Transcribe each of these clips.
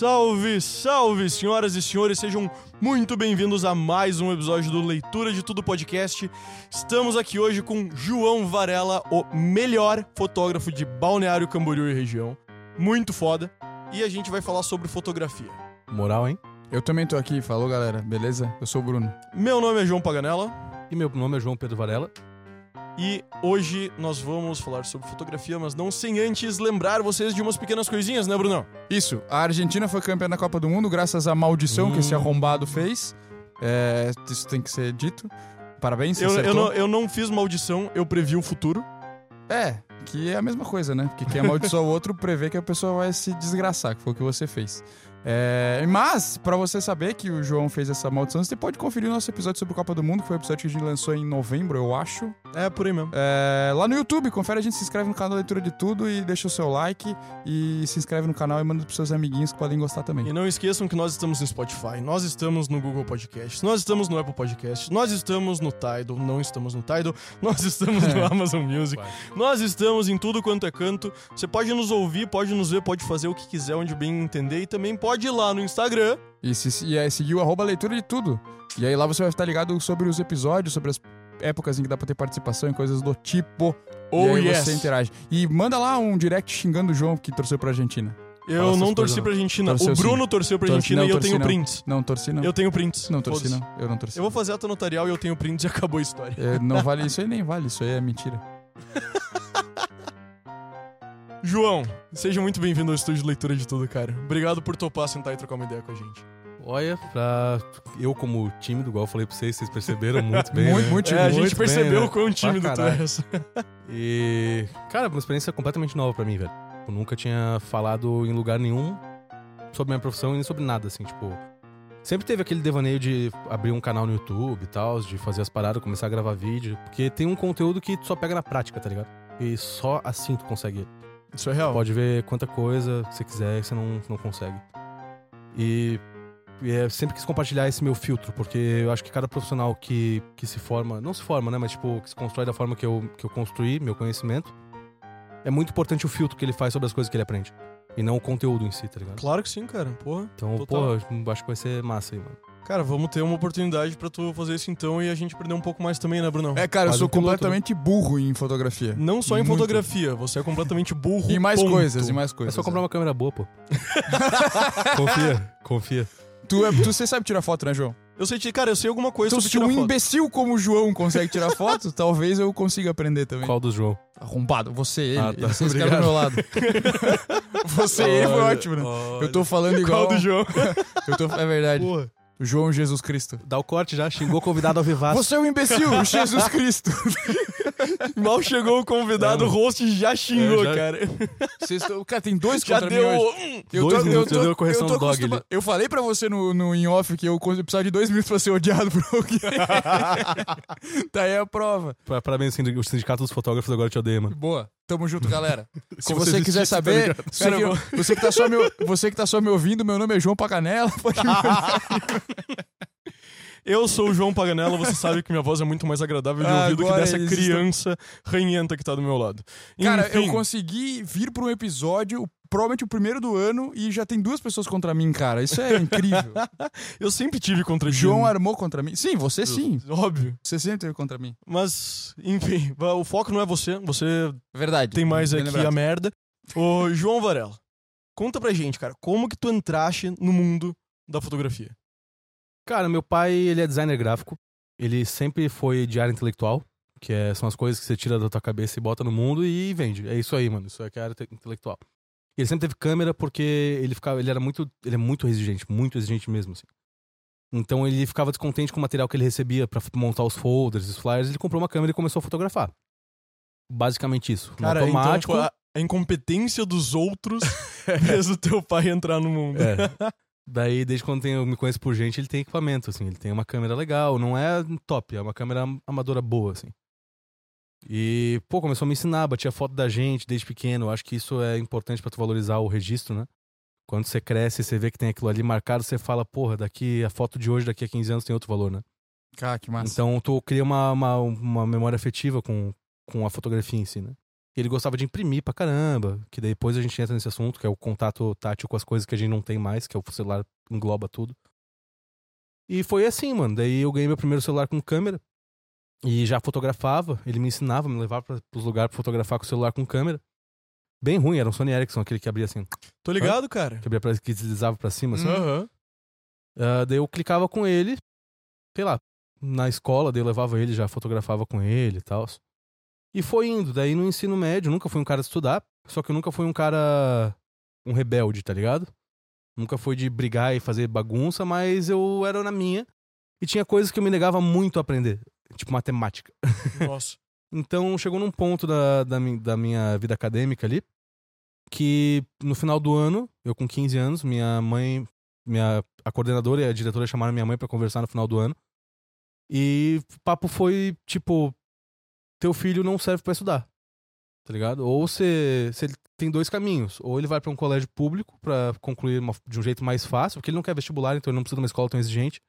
Salve, salve, senhoras e senhores, sejam muito bem-vindos a mais um episódio do Leitura de Tudo Podcast. Estamos aqui hoje com João Varela, o melhor fotógrafo de Balneário Camboriú e região. Muito foda. E a gente vai falar sobre fotografia. Moral, hein? Eu também tô aqui, falou galera, beleza? Eu sou o Bruno. Meu nome é João Paganella E meu nome é João Pedro Varela. E hoje nós vamos falar sobre fotografia, mas não sem antes lembrar vocês de umas pequenas coisinhas, né, Brunão? Isso, a Argentina foi campeã da Copa do Mundo graças à maldição que esse arrombado fez. É, isso tem que ser dito. Parabéns, Eu, eu, não, eu não fiz maldição, eu previ o futuro. É, que é a mesma coisa, né? Porque quem amaldiçoa o outro prevê que a pessoa vai se desgraçar, que foi o que você fez. É, mas, pra você saber que o João fez essa maldição, você pode conferir o nosso episódio sobre Copa do Mundo, que foi o episódio que a gente lançou em novembro, eu acho. É, por aí mesmo. É, lá no YouTube, confere a gente, se inscreve no canal Leitura de Tudo e deixa o seu like e se inscreve no canal e manda pros seus amiguinhos que podem gostar também. E não esqueçam que nós estamos no Spotify, nós estamos no Google Podcast, nós estamos no Apple Podcast, nós estamos no Tidal, não estamos no Tidal, nós estamos no Amazon Music, nós estamos em tudo quanto é canto. Você pode nos ouvir, pode nos ver, pode fazer o que quiser, onde bem entender, e também pode ir lá no Instagram. E, se, e aí, seguir o arroba leitura de tudo. E aí lá você vai estar ligado sobre os episódios, sobre as épocas em que dá pra ter participação e coisas do tipo. Oh, e aí yes. você interage. E manda lá um direct xingando o João que torceu pra Argentina. Eu não torci coisas, pra Argentina, Torceu o Bruno sim. torceu pra Argentina não, e eu tenho não. prints. Não torci não. Eu tenho prints. Não torci não. Eu não torci. Eu vou fazer ato notarial e eu tenho prints e acabou a história. É, não vale isso aí nem vale, isso aí é mentira. João, seja muito bem-vindo ao estúdio de leitura de tudo, cara. Obrigado por topar sentar e trocar uma ideia com a gente. Olha, pra eu como tímido, igual eu falei pra vocês, vocês perceberam muito bem. Muito, né? muito É, a gente bem, percebeu né? o quão tímido Pra tu caralho. és. E, cara, uma experiência completamente nova pra mim, velho. Eu nunca tinha falado em lugar nenhum sobre minha profissão e nem sobre nada, assim, tipo. Sempre teve aquele devaneio de abrir um canal no YouTube e tal, de fazer as paradas, começar a gravar vídeo. Porque tem um conteúdo que tu só pega na prática, tá ligado? E só assim tu consegue Isso é real. Pode ver quanta coisa você quiser e você não, não consegue. E, e é, sempre quis compartilhar esse meu filtro, porque eu acho que cada profissional que, que se forma, não se forma, né? Mas tipo, que se constrói da forma que eu, que eu construí, meu conhecimento, é muito importante o filtro que ele faz sobre as coisas que ele aprende. E não o conteúdo em si, tá ligado? Claro que sim, cara. Porra. Então, Total. pô, acho que vai ser massa aí, mano. Cara, vamos ter uma oportunidade pra tu fazer isso então e a gente perder um pouco mais também, né, Brunão? É, cara, eu sou um piloto, completamente burro em fotografia. Não só em Muito. fotografia, você é completamente burro. E mais ponto. coisas, e mais É coisas. só comprar uma câmera boa, pô. confia, confia. Tu, é, tu você sabe tirar foto, né, João? Eu sei, cara, eu sei alguma coisa Então, sobre se um tirar foto. imbecil como o João consegue tirar foto, talvez eu consiga aprender também. Qual dos João? Arrombado, você, ele. Ah, tá. Vocês ficaram do meu lado. você, ele foi ótimo, né? olha. Eu tô falando igual. Qual do João? Eu tô, é verdade. Porra. João Jesus Cristo. Dá o corte já, xingou convidado ao vivaço. Você é um imbecil, Jesus Cristo. Mal chegou o convidado, o host já xingou, É, já- cara. Vocês estão- Cara, tem dois Já contra deu. mim Eu Dois tô, eu minutos, tô, já deu a correção eu tô do dog acostuma-. Eu falei pra você no, no in off que eu precisava de dois minutos pra ser odiado por alguém. tá aí a prova. Pa- Parabéns, sindic- o sindicato dos fotógrafos agora te odeia, mano. Boa. Tamo junto, galera. Se você se quiser tá saber, ligado? você, que, eu você, que tá só me, você que tá só me ouvindo, meu nome é João Pacanela. Pode me. Eu sou o João Paganella, você sabe que minha voz é muito mais agradável de Ah, ouvir do que dessa existe- criança ranhenta que tá do meu lado. Cara, Enfim, eu consegui vir pra um episódio, provavelmente o primeiro do ano, e já tem duas pessoas contra mim, cara. Isso é incrível. eu sempre tive contra João Jim. armou contra mim. Sim, você sim. Óbvio. Você sempre teve contra mim. Mas, enfim, o foco não é você. Você Verdade. tem mais aqui lembrado. a merda. Ô, João Varela, conta pra gente, cara, como que tu entraste no mundo da fotografia? Cara, meu pai, ele é designer gráfico. Ele sempre foi de área intelectual, que é- são as coisas que você tira da tua cabeça e bota no mundo e vende. É isso aí, mano. Isso é que é a área te- intelectual. E ele sempre teve câmera porque ele ficava, ele era muito, ele é muito exigente, muito exigente mesmo, assim. Então ele ficava descontente com o material que ele recebia pra montar os folders, os flyers, ele comprou uma câmera e começou a fotografar. Basicamente isso. Cara, automático. então a, a incompetência dos outros fez o teu pai entrar no mundo. É. Daí, desde quando tem- eu me conheço por gente, ele tem equipamento, assim. Ele tem uma câmera legal, não é top, é uma câmera amadora boa, assim. E, pô, começou a me ensinar, batia foto da gente desde pequeno. Eu acho que isso é importante pra tu valorizar o registro, né? Quando você cresce, você vê que tem aquilo ali marcado, você fala, porra, daqui a foto de hoje, daqui a 15 anos tem outro valor, né? Cara, que massa. Então, tu cria uma, uma, uma memória afetiva com, com a fotografia em si, né? Ele gostava de imprimir pra caramba, que depois a gente entra nesse assunto, que é o contato tátil com as coisas que a gente não tem mais, que é o celular engloba tudo. E foi assim, mano. Daí eu ganhei meu primeiro celular com câmera e já fotografava. Ele me ensinava, me levava pra, pros lugares pra fotografar com o celular com câmera. Bem ruim, era um Sony Ericsson, aquele que abria assim, Tô ligado, cara. que abria pra, que deslizava pra cima, assim. Aham. Ah, daí eu clicava com ele, sei lá, na escola, daí eu levava ele, já fotografava com ele e tal. E foi indo. Daí no ensino médio, nunca fui um cara de estudar, só que eu nunca fui um cara. um rebelde, tá ligado? Nunca fui de brigar e fazer bagunça, mas eu era na minha. E tinha coisas que eu me negava muito a aprender, tipo matemática. Nossa. Então chegou num ponto da, da, da minha vida acadêmica ali que no final do ano, eu com 15 anos, minha mãe, minha, a coordenadora e a diretora chamaram minha mãe pra conversar no final do ano. E o papo foi tipo: teu filho não serve pra estudar. Tá ligado? Ou você ele tem dois caminhos. Ou ele vai pra um colégio público pra concluir uma- de um jeito mais fácil, porque ele não quer vestibular, então ele não precisa de uma escola tão exigente.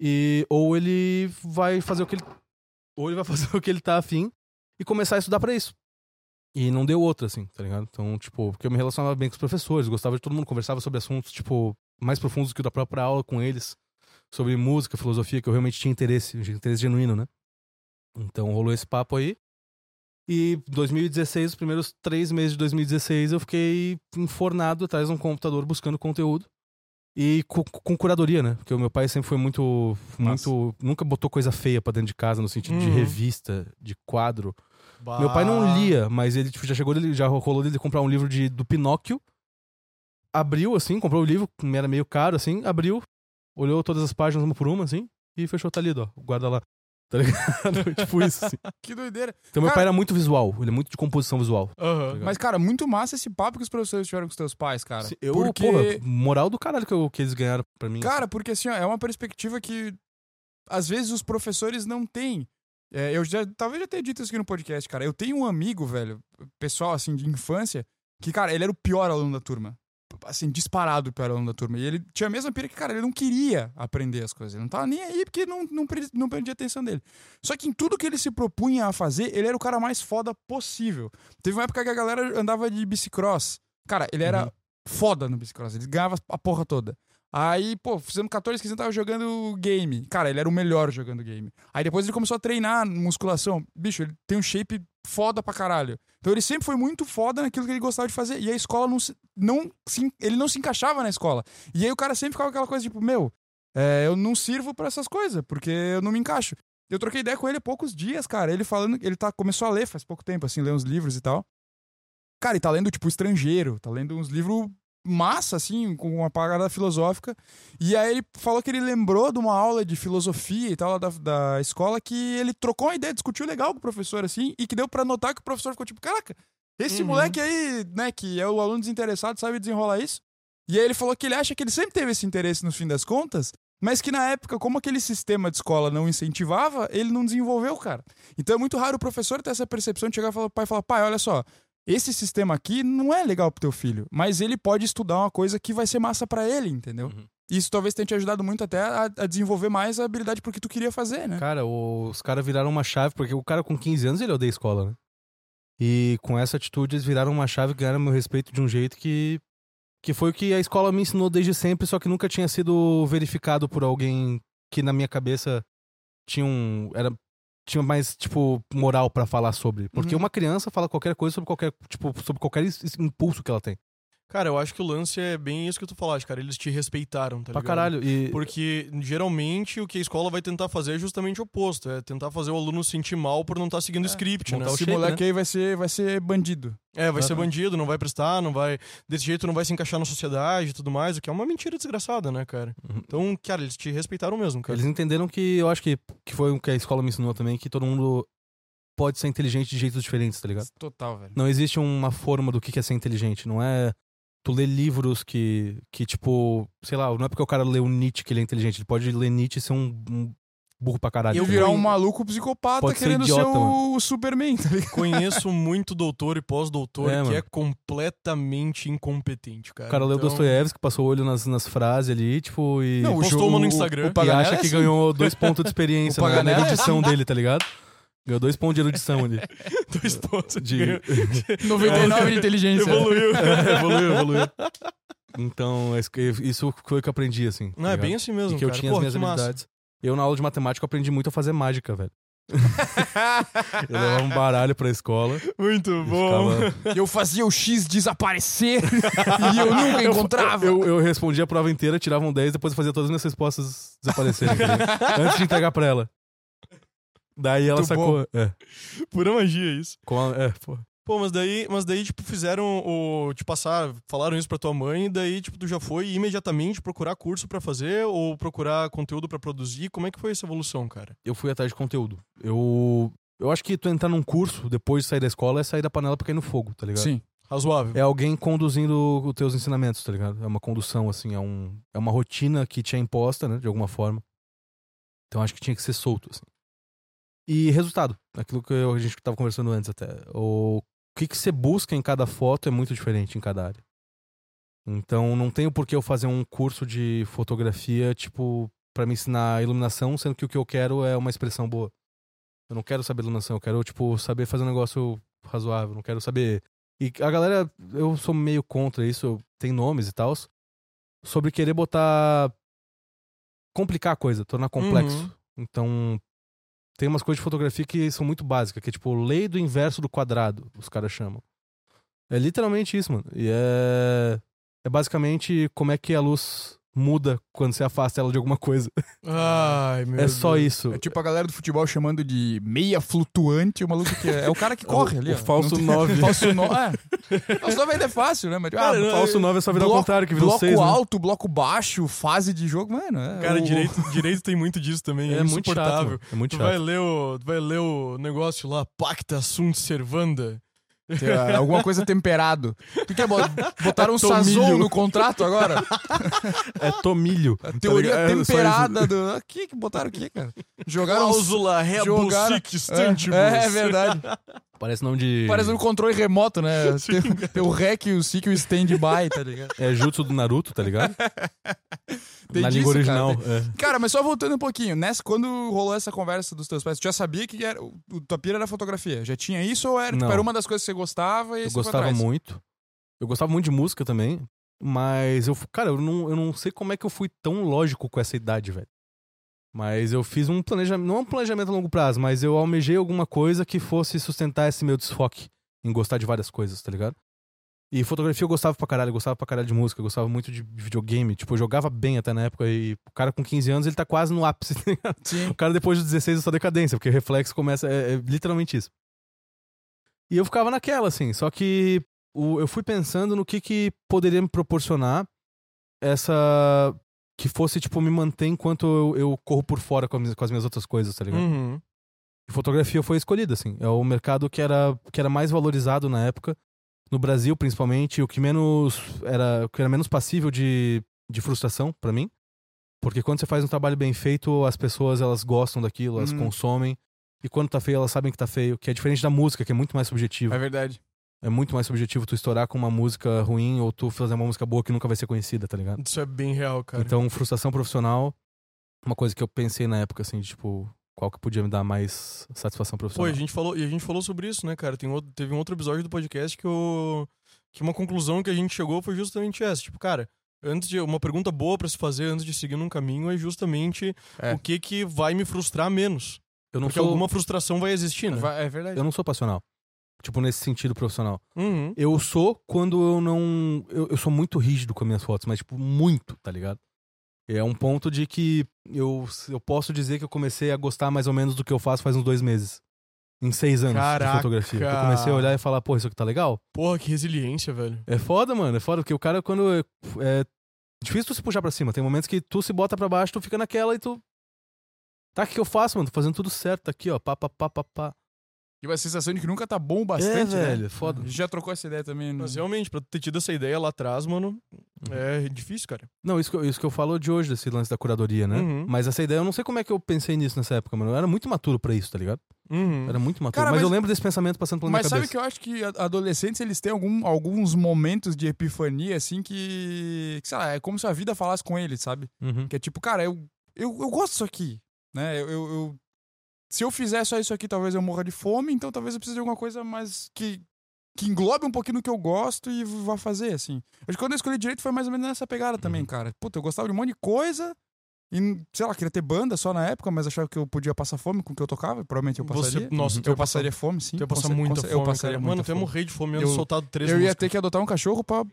E, ou ele vai fazer o que ele ou ele vai fazer o que ele tá afim e começar a estudar pra isso. E não deu outra, assim, tá ligado? Então, tipo, porque eu me relacionava bem com os professores, gostava de todo mundo, conversava sobre assuntos, tipo, mais profundos que o da própria aula com eles, sobre música, filosofia, que eu realmente tinha interesse, interesse genuíno, né? Então rolou esse papo aí. E 2016, os primeiros três meses de 2016, eu fiquei enfornado atrás de um computador buscando conteúdo. E com, com curadoria, né? Porque o meu pai sempre foi muito. muito nunca botou coisa feia pra dentro de casa, no sentido de Uhum. revista, de quadro. Meu pai não lia, mas ele tipo, já chegou dele, já rolou dele comprar um livro de, do Pinóquio. Abriu, assim, comprou o livro, que era meio caro, assim, abriu, olhou todas as páginas uma por uma, assim, e fechou, tá lido, ó. Guarda lá. Tá ligado? tipo isso, assim. Que doideira. Então meu Cara- pai era muito visual, ele é muito de composição visual. Aham. Mas, cara, muito massa esse papo que os professores tiveram com os teus pais, cara. Se- Eu, porque... porra, moral do caralho que, eu- que eles ganharam pra mim. Cara, porque assim, ó, é uma perspectiva que às vezes os professores não têm. É, eu já, talvez já tenha dito isso aqui no podcast, cara. Eu tenho um amigo, velho, pessoal assim, de infância, que, cara, ele era o pior aluno da turma. Assim, disparado pior aluno da turma. E ele tinha a mesma pira que, cara, ele não queria aprender as coisas. Ele não tava nem aí porque não, não, não prendia atenção dele. Só que em tudo que ele se propunha a fazer, ele era o cara mais foda possível. Teve uma época que a galera andava de bicicross. Cara, ele era Uhum. foda no bicicross. Ele ganhava a porra toda. Aí, pô, fizemos 14, 15 anos, tava jogando game. Cara, ele era o melhor jogando game. Aí depois ele começou a treinar musculação. Bicho, ele tem um shape foda pra caralho. Então ele sempre foi muito foda naquilo que ele gostava de fazer. E a escola não se, não se, ele não se encaixava na escola. E aí o cara sempre ficava aquela coisa tipo, meu, é, eu não sirvo pra essas coisas, porque eu não me encaixo. Eu troquei ideia com ele há poucos dias, cara. Ele falando, ele tá, começou a ler faz pouco tempo, assim, ler uns livros e tal. Cara, e tá lendo, tipo, estrangeiro, tá lendo uns livros massa, assim, com uma parada filosófica. E aí ele falou que ele lembrou de uma aula de filosofia e tal da, da escola que ele trocou uma ideia, discutiu legal com o professor, assim, e que deu pra notar que o professor ficou tipo, caraca, esse Uhum. moleque aí, né, que é o aluno desinteressado, sabe desenrolar isso? E aí ele falou que ele acha que ele sempre teve esse interesse no fim das contas, mas que na época, como aquele sistema de escola não incentivava, ele não desenvolveu, cara. Então é muito raro o professor ter essa percepção de chegar e falar pro pai e falar, pai, olha só, esse sistema aqui não é legal pro teu filho, mas ele pode estudar uma coisa que vai ser massa pra ele, entendeu? Uhum. Isso talvez tenha te ajudado muito até a, a desenvolver mais a habilidade pro que tu queria fazer, né? Cara, os caras viraram uma chave, porque o cara com 15 anos ele odeia escola, né? E com essa atitude eles viraram uma chave e ganharam meu respeito de um jeito que. Que foi o que a escola me ensinou desde sempre, só que nunca tinha sido verificado por alguém que na minha cabeça tinha um. Era, tinha mais, tipo, moral pra falar sobre. Porque Uhum. uma criança fala qualquer coisa sobre qualquer, tipo, sobre qualquer impulso que ela tem. Cara, eu acho que o lance é bem isso que tu falaste, cara. Eles te respeitaram, tá pra ligado? caralho. E, Porque geralmente o que a escola vai tentar fazer é justamente o oposto. É tentar fazer o aluno se sentir mal por não estar seguindo o script, né? Esse shape, moleque aí vai ser, vai ser bandido. É, vai ser Aham. bandido, não vai prestar, não vai. Desse jeito não vai se encaixar na sociedade e tudo mais, o que é uma mentira desgraçada, né, cara? Uhum. Então, cara, eles te respeitaram mesmo, cara. Eles entenderam que eu acho que, que foi o que a escola me ensinou também, que todo mundo pode ser inteligente de jeitos diferentes, tá ligado? Total, velho. Não existe uma forma do que que é ser inteligente. Não é tu ler livros que, que, tipo, sei lá, não é porque o cara leu Nietzsche que ele é inteligente. Ele pode ler Nietzsche e ser um, um burro pra caralho. Eu tá virar um maluco psicopata Pode ser querendo idiota, ser o, o Superman, tá? Conheço muito doutor e pós-doutor É, que mano. é completamente incompetente, cara. O cara leu Então, Dostoiévski, passou o olho nas, nas frases ali, tipo, e, Não, o postou uma no o- Instagram. o e Paganella acha é que assim. ganhou dois pontos de experiência O na, na é edição dele, tá ligado? Ganhou dois pontos de erudição ali. Dois pontos. De... Ganhou- 99 de inteligência. Evoluiu. evoluiu, evoluiu. Então, é isso foi o que eu aprendi, assim. Não, é bem assim mesmo, E que eu cara. tinha Porra, as minhas massa. habilidades. Eu, na aula de matemática, eu aprendi muito a fazer mágica, velho. eu levava um baralho pra escola. Muito e bom. ficava- Eu fazia o X desaparecer e eu nunca encontrava. Eu, eu respondia a prova inteira, tirava um 10, depois eu fazia todas as minhas respostas desaparecerem. tá antes de entregar pra ela. Daí ela Muito sacou. É, Pura magia isso. com a- é, pô. Pô, mas daí, mas daí, tipo, fizeram o. Te passar, falaram isso pra tua mãe, e daí, tipo, tu já foi imediatamente procurar curso pra fazer ou procurar conteúdo pra produzir? Como é que foi essa evolução, cara? Eu fui atrás de conteúdo. Eu. Eu acho que tu entrar num curso depois de sair da escola é sair da panela pra cair no fogo, tá ligado? Sim. Razoável. É alguém conduzindo os teus ensinamentos, tá ligado? É uma condução, assim, é, um, é uma rotina que te é imposta, né, de alguma forma. Então acho que tinha que ser solto, assim. E resultado, aquilo que a gente tava conversando antes até. O que, que você busca em cada foto é muito diferente em cada área. Então não tenho por que eu fazer um curso de fotografia, tipo, pra me ensinar iluminação, sendo que o que eu quero é uma expressão boa. Eu não quero saber iluminação, eu quero, tipo, saber fazer um negócio razoável, não quero saber e a galera, eu sou meio contra isso, tem nomes e tal, sobre querer botar. complicar a coisa, tornar complexo. Uhum. Então, tem umas coisas de fotografia que são muito básicas, que é tipo lei do inverso do quadrado, os caras chamam. É literalmente isso, mano. E é. É basicamente como é que a luz muda quando você afasta ela de alguma coisa. Ai, meu é só Deus. isso. É tipo a galera do futebol chamando de meia flutuante, o maluco que é, é o cara que corre O- ali. o ó. falso Não tem- nove. falso 9. É. Falso 9 ainda é fácil, né? Mas, ah, Cara, O falso 9 é só virar bloco- ao contrário, que virou bloco 6. Né? alto, bloco baixo, fase de jogo, mano. É, Cara, o- direito, direito tem muito disso também. É, É muito chato. insuportável. mano. É muito Tu chato. vai, ler o, tu vai ler o negócio lá, Pacta sunt servanda. Ah, alguma coisa temperado. Tu quer bo- botar um Tomilho. sazon no contrato agora? É tomilho. A teoria Tá ligado? É só isso. temperada do. Aqui, que botaram aqui, cara? Jogaram. Cláusula rebus jogaram- sic stantibus. É, é verdade. Parece nome de. Parece um controle remoto, né? Tem, tem o REC, o SIC e o stand-by, tá ligado? É jutsu do Naruto, tá ligado? Tem Na disso, língua original. cara. é. Cara, mas só voltando um pouquinho, nessa, quando rolou essa conversa dos teus pais, tu já sabia que era, o, tua pira era fotografia? Já tinha isso ou era, tipo, era uma das coisas que você gostava e Eu gostava muito. Eu gostava muito de música também. Mas eu, cara, eu não, eu não sei como é que eu fui tão lógico com essa idade, velho. Mas eu fiz um planejamento, não um planejamento a longo prazo, mas eu almejei alguma coisa que fosse sustentar esse meu desfoque em gostar de várias coisas, tá ligado? E fotografia eu gostava pra caralho, eu gostava pra caralho de música, eu gostava muito de videogame. Tipo, eu jogava bem até na época e o cara com 15 anos ele tá quase no ápice, tá. O cara depois dos 16 é só decadência, porque reflexo começa. É, é literalmente isso. E eu ficava naquela, assim. Só que o- eu fui pensando no que, que poderia me proporcionar essa. Que fosse, tipo, me manter enquanto eu, eu corro por fora com as, minhas, com as minhas outras coisas, tá ligado? Uhum. E fotografia foi escolhida, assim. É o mercado que era, que era mais valorizado na época, no Brasil principalmente, o que menos era, o que era menos passível de, de frustração pra mim. Porque quando você faz um trabalho bem feito, as pessoas elas gostam daquilo, elas Hum. consomem. E quando tá feio, elas sabem que tá feio, que é diferente da música, que é muito mais subjetivo. É verdade. É muito mais subjetivo tu estourar com uma música ruim ou tu fazer uma música boa que nunca vai ser conhecida, tá ligado? Isso é bem real, cara. Então, frustração profissional, uma coisa que eu pensei na época, assim, de, tipo, qual que podia me dar mais satisfação Pô, e profissional. a gente falou, e a gente falou sobre isso, né, cara? Tem outro, teve um outro episódio do podcast que, o, que uma conclusão que a gente chegou foi justamente essa. Tipo, cara, antes de uma pergunta boa pra se fazer antes de seguir num caminho é justamente É. o que que vai me frustrar menos. eu não Porque sou, alguma frustração vai existir, né? É verdade. eu não sou passional. Tipo, nesse sentido profissional. Uhum. Eu sou quando eu não. Eu, eu sou muito rígido com as minhas fotos, mas, tipo, muito, tá ligado? É um ponto de que eu, eu posso dizer que eu comecei a gostar mais ou menos do que eu faço faz uns dois meses. Em seis anos Caraca! de fotografia. Eu comecei a olhar e falar, pô, isso aqui tá legal? Porra, que resiliência, velho. É foda, mano. É foda, porque o cara, quando. É, é difícil tu se puxar pra cima. Tem momentos que tu se bota pra baixo, tu fica naquela e tu. Tá, o que que eu faço, mano? Tô fazendo tudo certo tá aqui, ó. Pá, pá, pá, pá, pá. E uma sensação de que nunca tá bom o bastante, É, né? velho, foda. A gente já trocou essa ideia também. no- Mas realmente, pra ter tido essa ideia lá atrás, mano, é difícil, cara. Não, isso que, eu- isso que eu falo de hoje, desse lance da curadoria, né? Uhum. Mas essa ideia, eu não sei como é que eu pensei nisso nessa época, mano. Eu era muito maturo pra isso, tá ligado? Uhum. Era muito maturo. Cara, mas, mas- eu lembro desse pensamento passando pela minha Mas sabe cabeça. que eu acho que a- adolescentes eles têm algum- alguns momentos de epifania, assim, que, que, sei lá, é como se a vida falasse com eles, sabe? Uhum. Que é tipo, cara, eu, eu, eu gosto disso aqui, né? Eu, eu, eu- se eu fizer só isso aqui, talvez eu morra de fome, então talvez eu precise de alguma coisa mais que, que englobe um pouquinho do que eu gosto e vá fazer, assim. Acho que quando eu escolhi direito foi mais ou menos nessa pegada também, Uhum. cara. Puta, eu gostava de um monte de coisa e, sei lá, queria ter banda só na época, mas achava que eu podia passar fome com o que eu tocava, provavelmente eu passaria. Você, nossa, eu ia passar, passaria fome, sim. tu ia com passar cer- com muita fome, Eu passaria Mano, tu ia morrer de fome, eu Eu- soltado três Eu ia músicas. ter que adotar um cachorro pra.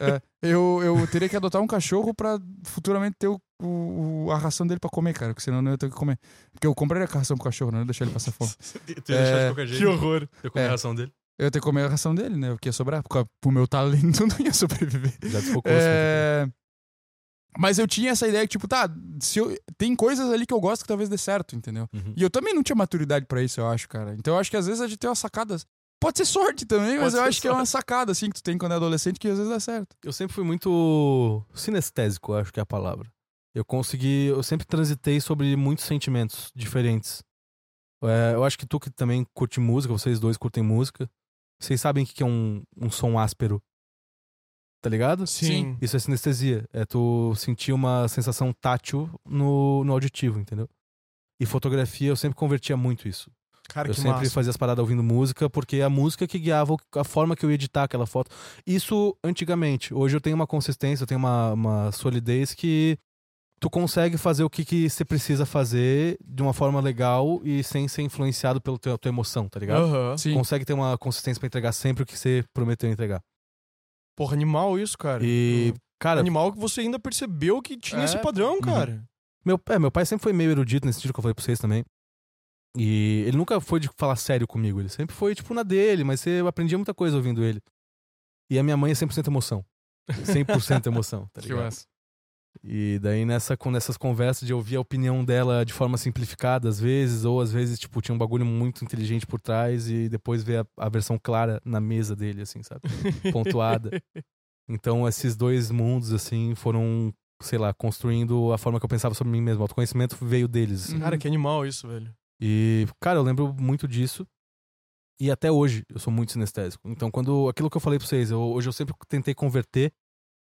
É, eu, eu teria que adotar um cachorro pra futuramente ter o, o- a ração dele pra comer, cara, porque senão eu não ia ter o que comer. Porque eu compraria a ração pro cachorro, não ia deixar ele passar fome. Tu ia deixar É, de qualquer Que horror. Ia comer É. a ração dele. Eu ia ter que comer a ração dele, né? Porque ia sobrar. Porque pro meu talento não ia sobreviver. Já desfocou assim, É... Mas eu tinha essa ideia que, tipo, tá, se eu... tem coisas ali que eu gosto que talvez dê certo, entendeu? Uhum. E eu também não tinha maturidade pra isso, eu acho, cara. Então eu acho que às vezes a gente tem umas sacadas. Pode ser sorte também, mas Pode eu acho que é uma sacada, assim, que tu tem quando é adolescente que às vezes dá certo. Eu sempre fui muito sinestésico, acho que é a palavra. Eu consegui, eu sempre transitei sobre muitos sentimentos diferentes. É, eu acho que tu que também curte música, vocês dois curtem música, vocês sabem o que que é um, um som áspero. Tá ligado? Sim. Isso é sinestesia. É tu sentir uma sensação tátil no, no auditivo, entendeu? E fotografia, eu sempre convertia muito isso. Cara, eu que sempre massa. fazia as paradas ouvindo música, porque a música que guiava a forma que eu ia editar aquela foto. Isso antigamente. Hoje eu tenho uma consistência, eu tenho uma, uma solidez que tu consegue fazer o que, que você precisa fazer de uma forma legal e sem ser influenciado pela tua, tua emoção, tá ligado? Aham. Sim. Consegue ter uma consistência pra entregar sempre o que você prometeu entregar. Porra, animal isso, cara. E, cara, Animal que você ainda percebeu que tinha É, esse padrão, cara. Meu, é, meu pai sempre foi meio erudito nesse sentido que eu falei pra vocês também. E ele nunca foi de falar sério comigo. Ele sempre foi, tipo, na dele, mas você aprendia muita coisa ouvindo ele. E a minha mãe é 100% emoção. 100% emoção, tá Que ligado? massa. E daí nessa, com nessas conversas de ouvir a opinião dela de forma simplificada, às vezes, ou às vezes, tipo, tinha um bagulho muito inteligente por trás e depois ver a, a versão clara na mesa dele, assim, sabe? Pontuada. Então, esses dois mundos, assim, foram, sei lá, construindo a forma que eu pensava sobre mim mesmo. O autoconhecimento veio deles. assim. Uhum. Cara, que animal isso, velho. E, cara, eu lembro muito disso. E até hoje eu sou muito sinestésico. Então, quando. Aquilo que eu falei pra vocês, eu- hoje eu sempre tentei converter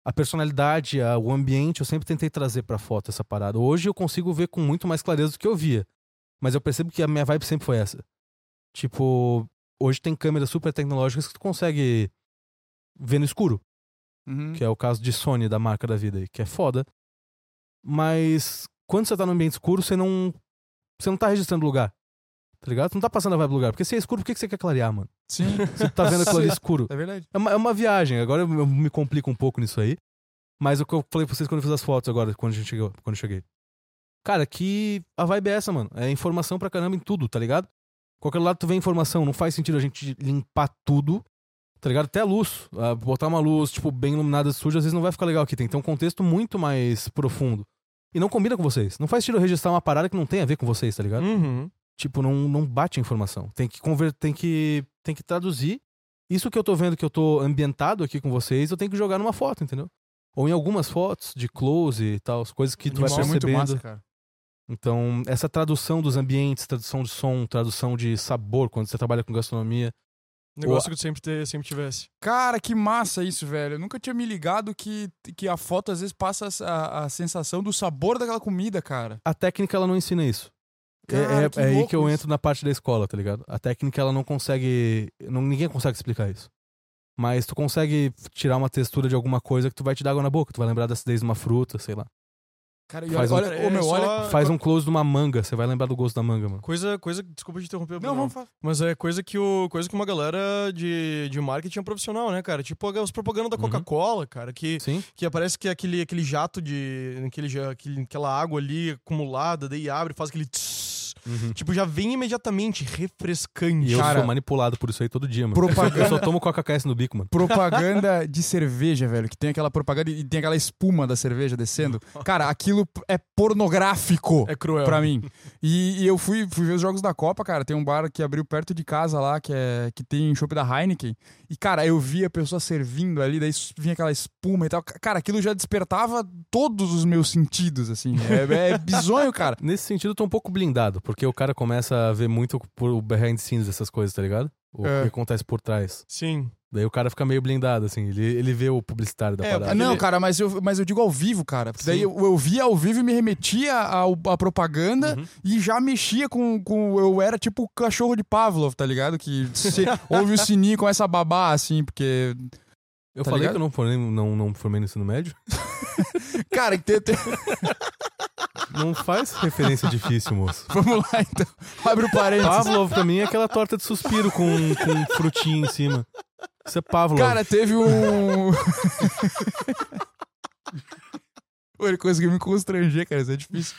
a personalidade, a- o ambiente, eu sempre tentei trazer pra foto essa parada. Hoje eu consigo ver com muito mais clareza do que eu via. Mas eu percebo que a minha vibe sempre foi essa. Tipo, hoje tem câmeras super tecnológicas que tu consegue ver no escuro Uhum. que é o caso de Sony da marca da vida aí, que é foda. Mas quando você tá no ambiente escuro, você não você não tá registrando o lugar. Tá ligado? Tu não tá passando a vibe do lugar. Porque se é escuro, por que que você quer clarear, mano? Sim, Você tá vendo aquilo ali escuro. é verdade. É uma, é uma viagem. Agora eu, eu me complico um pouco nisso aí. Mas o que eu falei pra vocês quando eu fiz as fotos agora, quando a gente chegou, quando eu cheguei. Cara, que a vibe é essa, mano. É informação pra caramba em tudo, tá ligado? Qualquer lado tu vê informação, não faz sentido a gente limpar tudo, tá ligado? Até a luz. Ah, botar uma luz, tipo, bem iluminada, suja, às vezes não vai ficar legal aqui. Tem que ter um contexto muito mais profundo. E não combina com vocês. Não faz sentido registrar uma parada que não tem a ver com vocês, tá ligado? Uhum. Tipo, não, não bate a informação. Tem que converter, tem que, tem que traduzir. Isso que eu tô vendo que eu tô ambientado aqui com vocês, eu tenho que jogar numa foto, entendeu? Ou em algumas fotos de close e tal, as coisas que tu vai Isso é muito percebendo. massa, cara. Então, essa tradução dos ambientes, tradução de som, tradução de sabor, quando você trabalha com gastronomia. Negócio que tu sempre, te- sempre tivesse. Cara, que massa isso, velho. Eu nunca tinha me ligado que, que a foto às vezes passa a, a sensação do sabor daquela comida, cara. A técnica, ela não ensina isso. É- Cara, é que é aí que eu entro na parte da escola, tá ligado? A técnica, ela não consegue. Não, ninguém consegue explicar isso. Mas tu consegue tirar uma textura de alguma coisa que tu vai te dar água na boca. Tu vai lembrar da acidez de uma fruta, sei lá. Cara, e Faz olha, um- olha, ô, meu, olha. Faz um close de uma manga, você vai lembrar do gosto da manga, mano. Coisa, coisa, desculpa te interromper, Não, Bruno. vamos falar. Mas é coisa que, o, coisa que uma galera de, de marketing é profissional, né, cara? Tipo as propagandas da Uhum. Coca-Cola, cara, que, Sim? que aparece que é aquele, aquele jato de. Aquele, aquele, aquela água ali acumulada, daí abre, faz aquele. tss. Tipo, já vem imediatamente refrescante. E eu Cara- sou manipulado por isso aí todo dia, mano. Propaganda- Eu só tomo Coca-KS no bico, mano. Propaganda de cerveja, velho. Que tem aquela propaganda e tem aquela espuma da cerveja descendo. Cara, aquilo é pornográfico. É cruel. Pra mim. E, e eu fui, fui ver os jogos da Copa, cara. Tem um bar que abriu perto de casa lá, que, é, que tem chopp da Heineken. E, cara, eu vi a pessoa servindo ali, daí vinha aquela espuma e tal. Cara, aquilo já despertava todos os meus sentidos, assim. É, é bizonho, cara. Nesse sentido, eu tô um pouco blindado, porque o cara começa a ver muito por behind the scenes essas coisas, tá ligado? O É. que acontece por trás. Sim. Daí o cara fica meio blindado, assim. Ele, ele vê o publicitário da É, parada. Ah, não, cara, mas eu, mas eu digo ao vivo, cara. Porque daí eu, eu via ao vivo e me remetia à propaganda Uhum. e já mexia com, com. Eu era tipo o cachorro de Pavlov, tá ligado? Que se, ouve o sininho e começa a babar, assim, porque. Eu tá falei ligado? que eu não formei, não, não formei no ensino médio. Cara, tem, tem- Não faz referência difícil, moço. vamos lá então. Abre o parênteses. Pavlov pra mim é aquela torta de suspiro com, com frutinha em cima. Isso é Pavlov. Cara, teve um. Pô, ele conseguiu me constranger, cara. Isso é difícil.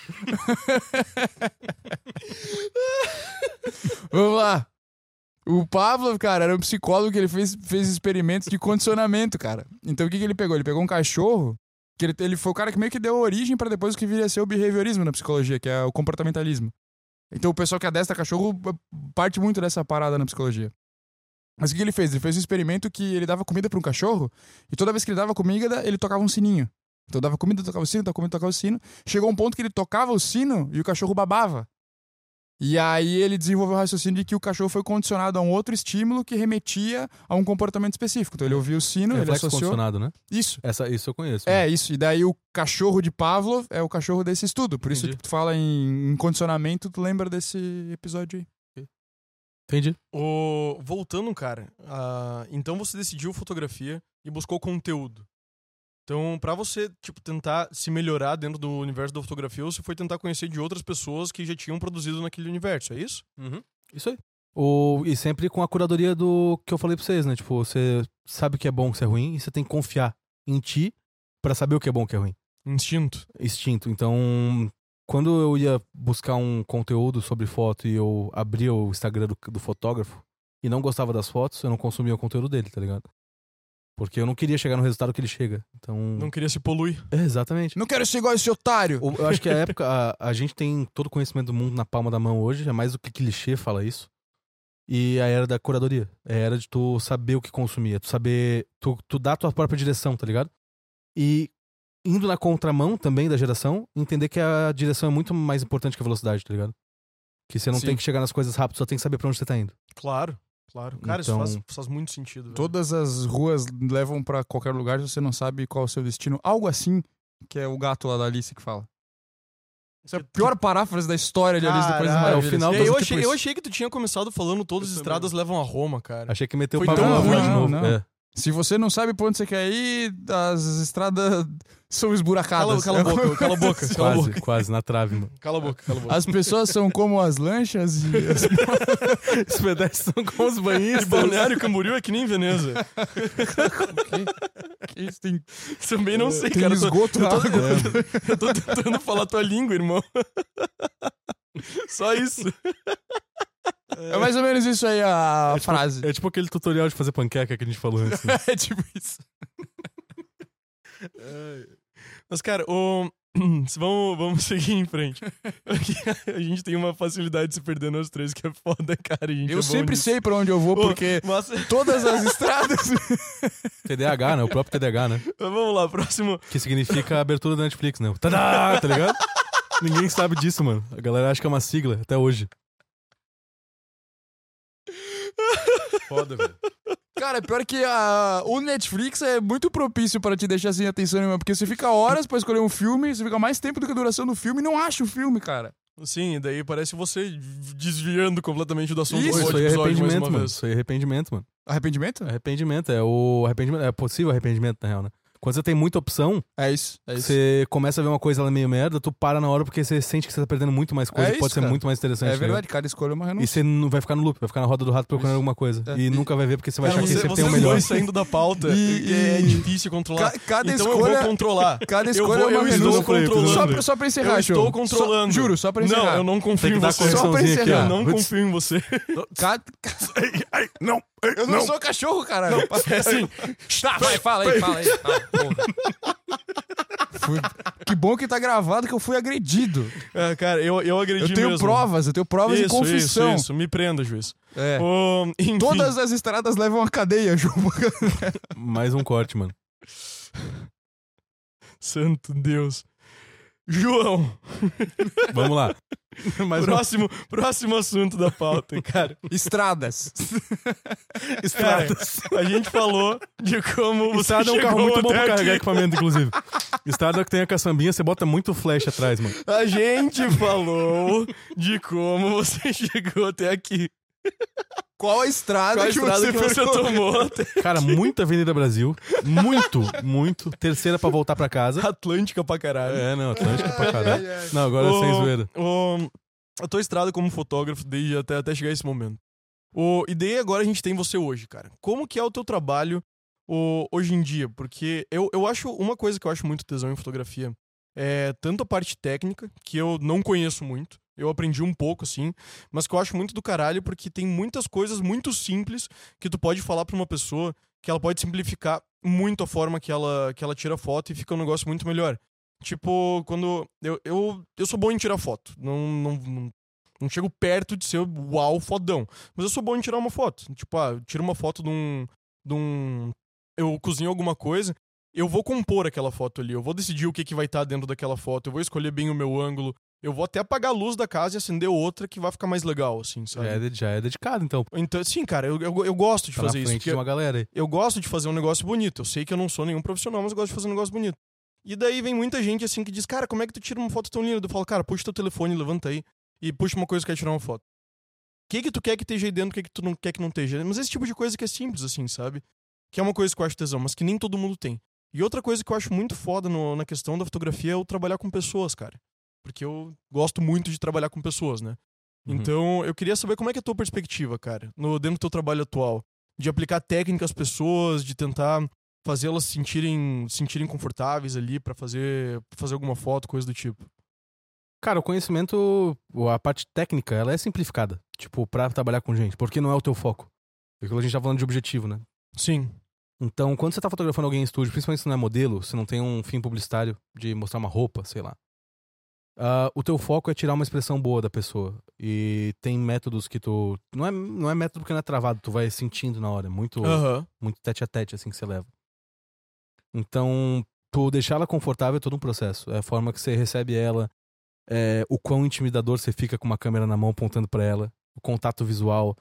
Vamos lá. O Pavlov, cara, era um psicólogo que ele fez, fez experimentos de condicionamento, cara. Então o que, que ele pegou? Ele pegou um cachorro, que ele, ele foi o cara que meio que deu origem pra depois o que viria a ser o behaviorismo na psicologia, que é o comportamentalismo. Então o pessoal que adestra cachorro parte muito dessa parada na psicologia. Mas o que ele fez? Ele fez um experimento que ele dava comida para um cachorro e toda vez que ele dava comida, ele tocava um sininho. Então dava comida, tocava o sino, dava comida, tocava o sino. Chegou um ponto que ele tocava o sino e o cachorro babava. E aí ele desenvolveu o raciocínio de que o cachorro foi condicionado a um outro estímulo que remetia a um comportamento específico. Então ele ouvia o sino, é ele reflexo associou... condicionado, né? Isso. Essa, isso eu conheço. É, isso. E daí o cachorro de Pavlov é o cachorro desse estudo. Por isso Entendi. que tu fala em, em condicionamento, tu lembra desse episódio aí. Entendi. O... Voltando, cara. ah, então você decidiu fotografia e buscou conteúdo. Então, pra você, tipo, tentar se melhorar dentro do universo da fotografia, você foi tentar conhecer de outras pessoas que já tinham produzido naquele universo, é isso? Isso aí. O, e sempre com a curadoria do que eu falei pra vocês, né? Tipo, você sabe o que é bom, o que é ruim, e você tem que confiar em ti pra saber o que é bom, o que é ruim. Instinto. Instinto. Então, quando eu ia buscar um conteúdo sobre foto e eu abria o Instagram do, do fotógrafo e não gostava das fotos, eu não consumia o conteúdo dele, tá ligado? Porque eu não queria chegar no resultado que ele chega. Então. Não queria se poluir. É, exatamente. Não quero ser igual esse otário! O- Eu acho que a época, a, a gente tem todo o conhecimento do mundo na palma da mão hoje, é mais do que clichê fala isso. E a era da curadoria. É a era de tu saber o que consumir, é tu saber. Tu, tu dar a tua própria direção, tá ligado? E indo na contramão também da geração, entender que a direção é muito mais importante que a velocidade, tá ligado? Que você não Sim. tem que chegar nas coisas rápido, só tem que saber pra onde você tá indo. Claro, claro. Cara, Então- isso faz, faz muito sentido. velho. Todas as ruas levam pra qualquer lugar se você não sabe qual é o seu destino. Algo assim, que é o gato lá da Alice que fala. Essa é a pior paráfrase da história de Alice depois Maravilhas. é o final eu, tipo achei, isso. eu achei que tu tinha começado falando todas as estradas levam a Roma, cara. Achei que meteu Foi o pau tão na ruim, de não, novo. não. É. Se você não sabe pra onde você quer ir, as estradas são esburacadas. Cala, cala a boca, cala a boca, cala Quase, boca. quase, na trave, mano. Cala a boca, cala a boca. As pessoas são como as lanchas e as... Os pedestres são como os E banhistas. Balneário Camboriú é que nem Veneza. que isso tem, Também não sei, tem cara. Eu tô, esgoto na eu tô- água. eu tô tentando falar tua língua, irmão. Só isso. É mais ou menos isso aí a frase. É tipo aquele tutorial de fazer panqueca que a gente falou antes. né? É tipo isso. Mas, cara, o... vamos, vamos seguir em frente. A gente tem uma facilidade de se perder nós três, que é foda, cara. a gente é Eu bom sempre nisso. sei pra onde eu vou, porque Mas, todas as estradas... TDAH, né? O próprio TDAH, né? vamos lá, próximo. Que significa abertura da Netflix, né? Tadá, tá ligado? Ninguém sabe disso, mano. A galera acha que é uma sigla, até hoje. Foda, velho. Cara, pior que a, o Netflix é muito propício pra te deixar sem atenção nenhuma, porque você fica horas pra escolher um filme, você fica mais tempo do que a duração do filme e não acha o filme, cara. Sim, e daí parece você desviando completamente do assunto Isso, do Pô, isso aí é arrependimento, mano. vez. Isso aí é arrependimento, mano. Arrependimento? Arrependimento, é o arrependimento, é possível arrependimento, na real, né? Quando você tem muita opção, É isso, é isso. você começa a ver uma coisa ela é meio merda, tu para na hora porque você sente que você tá perdendo muito mais coisa É e pode isso, ser cara. muito mais interessante. É tá verdade, cada escolha é uma E renúncia. você não vai ficar no loop, vai ficar na roda do rato procurando Isso. alguma coisa. É. E nunca vai ver porque você vai É, achar que Você, você tem o vocês melhor. dois saindo da pauta, E- e, é e- difícil controlar. Ca- cada então escolha, eu vou controlar. cada Eu, escolha vou, é uma eu estou controlando. Só, pra- só pra encerrar, eu estou controlando. Só- juro, só pra encerrar. Não, eu não confio em você. Só pra encerrar. Eu não confio em você. Não, Eu não, sou cachorro, caralho. É assim, Tá, vai, fala aí, fala aí. Porra. Fui- Que bom que tá gravado que eu fui agredido. é, cara, eu, eu agredi Eu tenho mesmo. provas, eu tenho provas isso, e confissão. Isso, isso, me prenda, juiz. É. Enfim, Todas as estradas levam a cadeia, Ju. Mais um corte, mano. Santo Deus. João, Vamos lá. Mas Próximo, próximo assunto da pauta, cara. Estradas. estradas. A gente falou de como Estrada é um carro muito bom pra até carregar aqui. equipamento, inclusive. Estrada é que tem a caçambinha, você bota muito flash atrás, mano. A gente falou de como você chegou até aqui. Qual a estrada Qual a que estrada você que você tomou até Cara, muita Avenida Brasil. Muito, muito. Terceira pra voltar pra casa. Atlântica pra caralho. É, não, Atlântica pra caralho. Ai, ai. Não, agora Ô, sem zoeira. ô, eu tô estrada como fotógrafo desde até, até chegar esse momento. O, e daí agora a gente tem você hoje, cara. Como que é o teu trabalho o, hoje em dia? Porque eu, eu acho uma coisa que eu acho muito tesão em fotografia é tanto a parte técnica, que eu não conheço muito. Eu aprendi um pouco, assim, mas que eu acho muito do caralho, porque tem muitas coisas muito simples que tu pode falar pra uma pessoa que ela pode simplificar muito a forma que ela, que ela tira foto e fica um negócio muito melhor. Tipo, quando. Eu, eu, eu sou bom em tirar foto. Não, não, não, não chego perto de ser uau fodão. Mas eu sou bom em tirar uma foto. Tipo, ah, eu tiro uma foto de um. De um eu cozinho alguma coisa. Eu vou compor aquela foto ali. Eu vou decidir o que, que vai estar dentro daquela foto. Eu vou escolher bem o meu ângulo. Eu vou até apagar a luz da casa e acender outra que vai ficar mais legal, assim, sabe? Já é, já é dedicado, então. Então, sim, cara, eu, eu, eu gosto de Tá na fazer isso. frente porque de uma galera aí. eu gosto de fazer um negócio bonito. Eu sei que eu não sou nenhum profissional, mas eu gosto de fazer um negócio bonito. E daí vem muita gente assim que diz, cara, como é que tu tira uma foto tão linda? Eu falo, cara, puxa teu telefone, levanta aí e puxa uma coisa que quer tirar uma foto. O que que tu quer que esteja aí dentro, o que que tu não quer que não esteja? Mas esse tipo de coisa que é simples, assim, sabe? Que é uma coisa que eu acho tesão, mas que nem todo mundo tem. E outra coisa que eu acho muito foda no- na questão da fotografia é o trabalhar com pessoas, cara. Porque eu gosto muito de trabalhar com pessoas, né? Uhum. Então, eu queria saber como é que é a tua perspectiva, cara, no, dentro do teu trabalho atual. De aplicar técnica às pessoas, de tentar fazê-las se sentirem, se sentirem confortáveis ali pra fazer, pra fazer alguma foto, coisa do tipo. Cara, o conhecimento, a parte técnica, ela é simplificada. Tipo, pra trabalhar com gente. Porque não é o teu foco. Porque a gente tá falando de objetivo, né? Sim. Então, quando você tá fotografando alguém em estúdio, principalmente se não é modelo, se não tem um fim publicitário de mostrar uma roupa, sei lá. Ah, o teu foco é tirar uma expressão boa da pessoa. E tem métodos que tu. Não é, não é método porque não é travado, tu vai sentindo na hora. É muito, Aham. muito tete a tete, assim, que você leva. Então, tu deixar ela confortável é todo um processo. É a forma que você recebe ela, é, o quão intimidador você fica com uma câmera na mão apontando pra ela, o contato visual,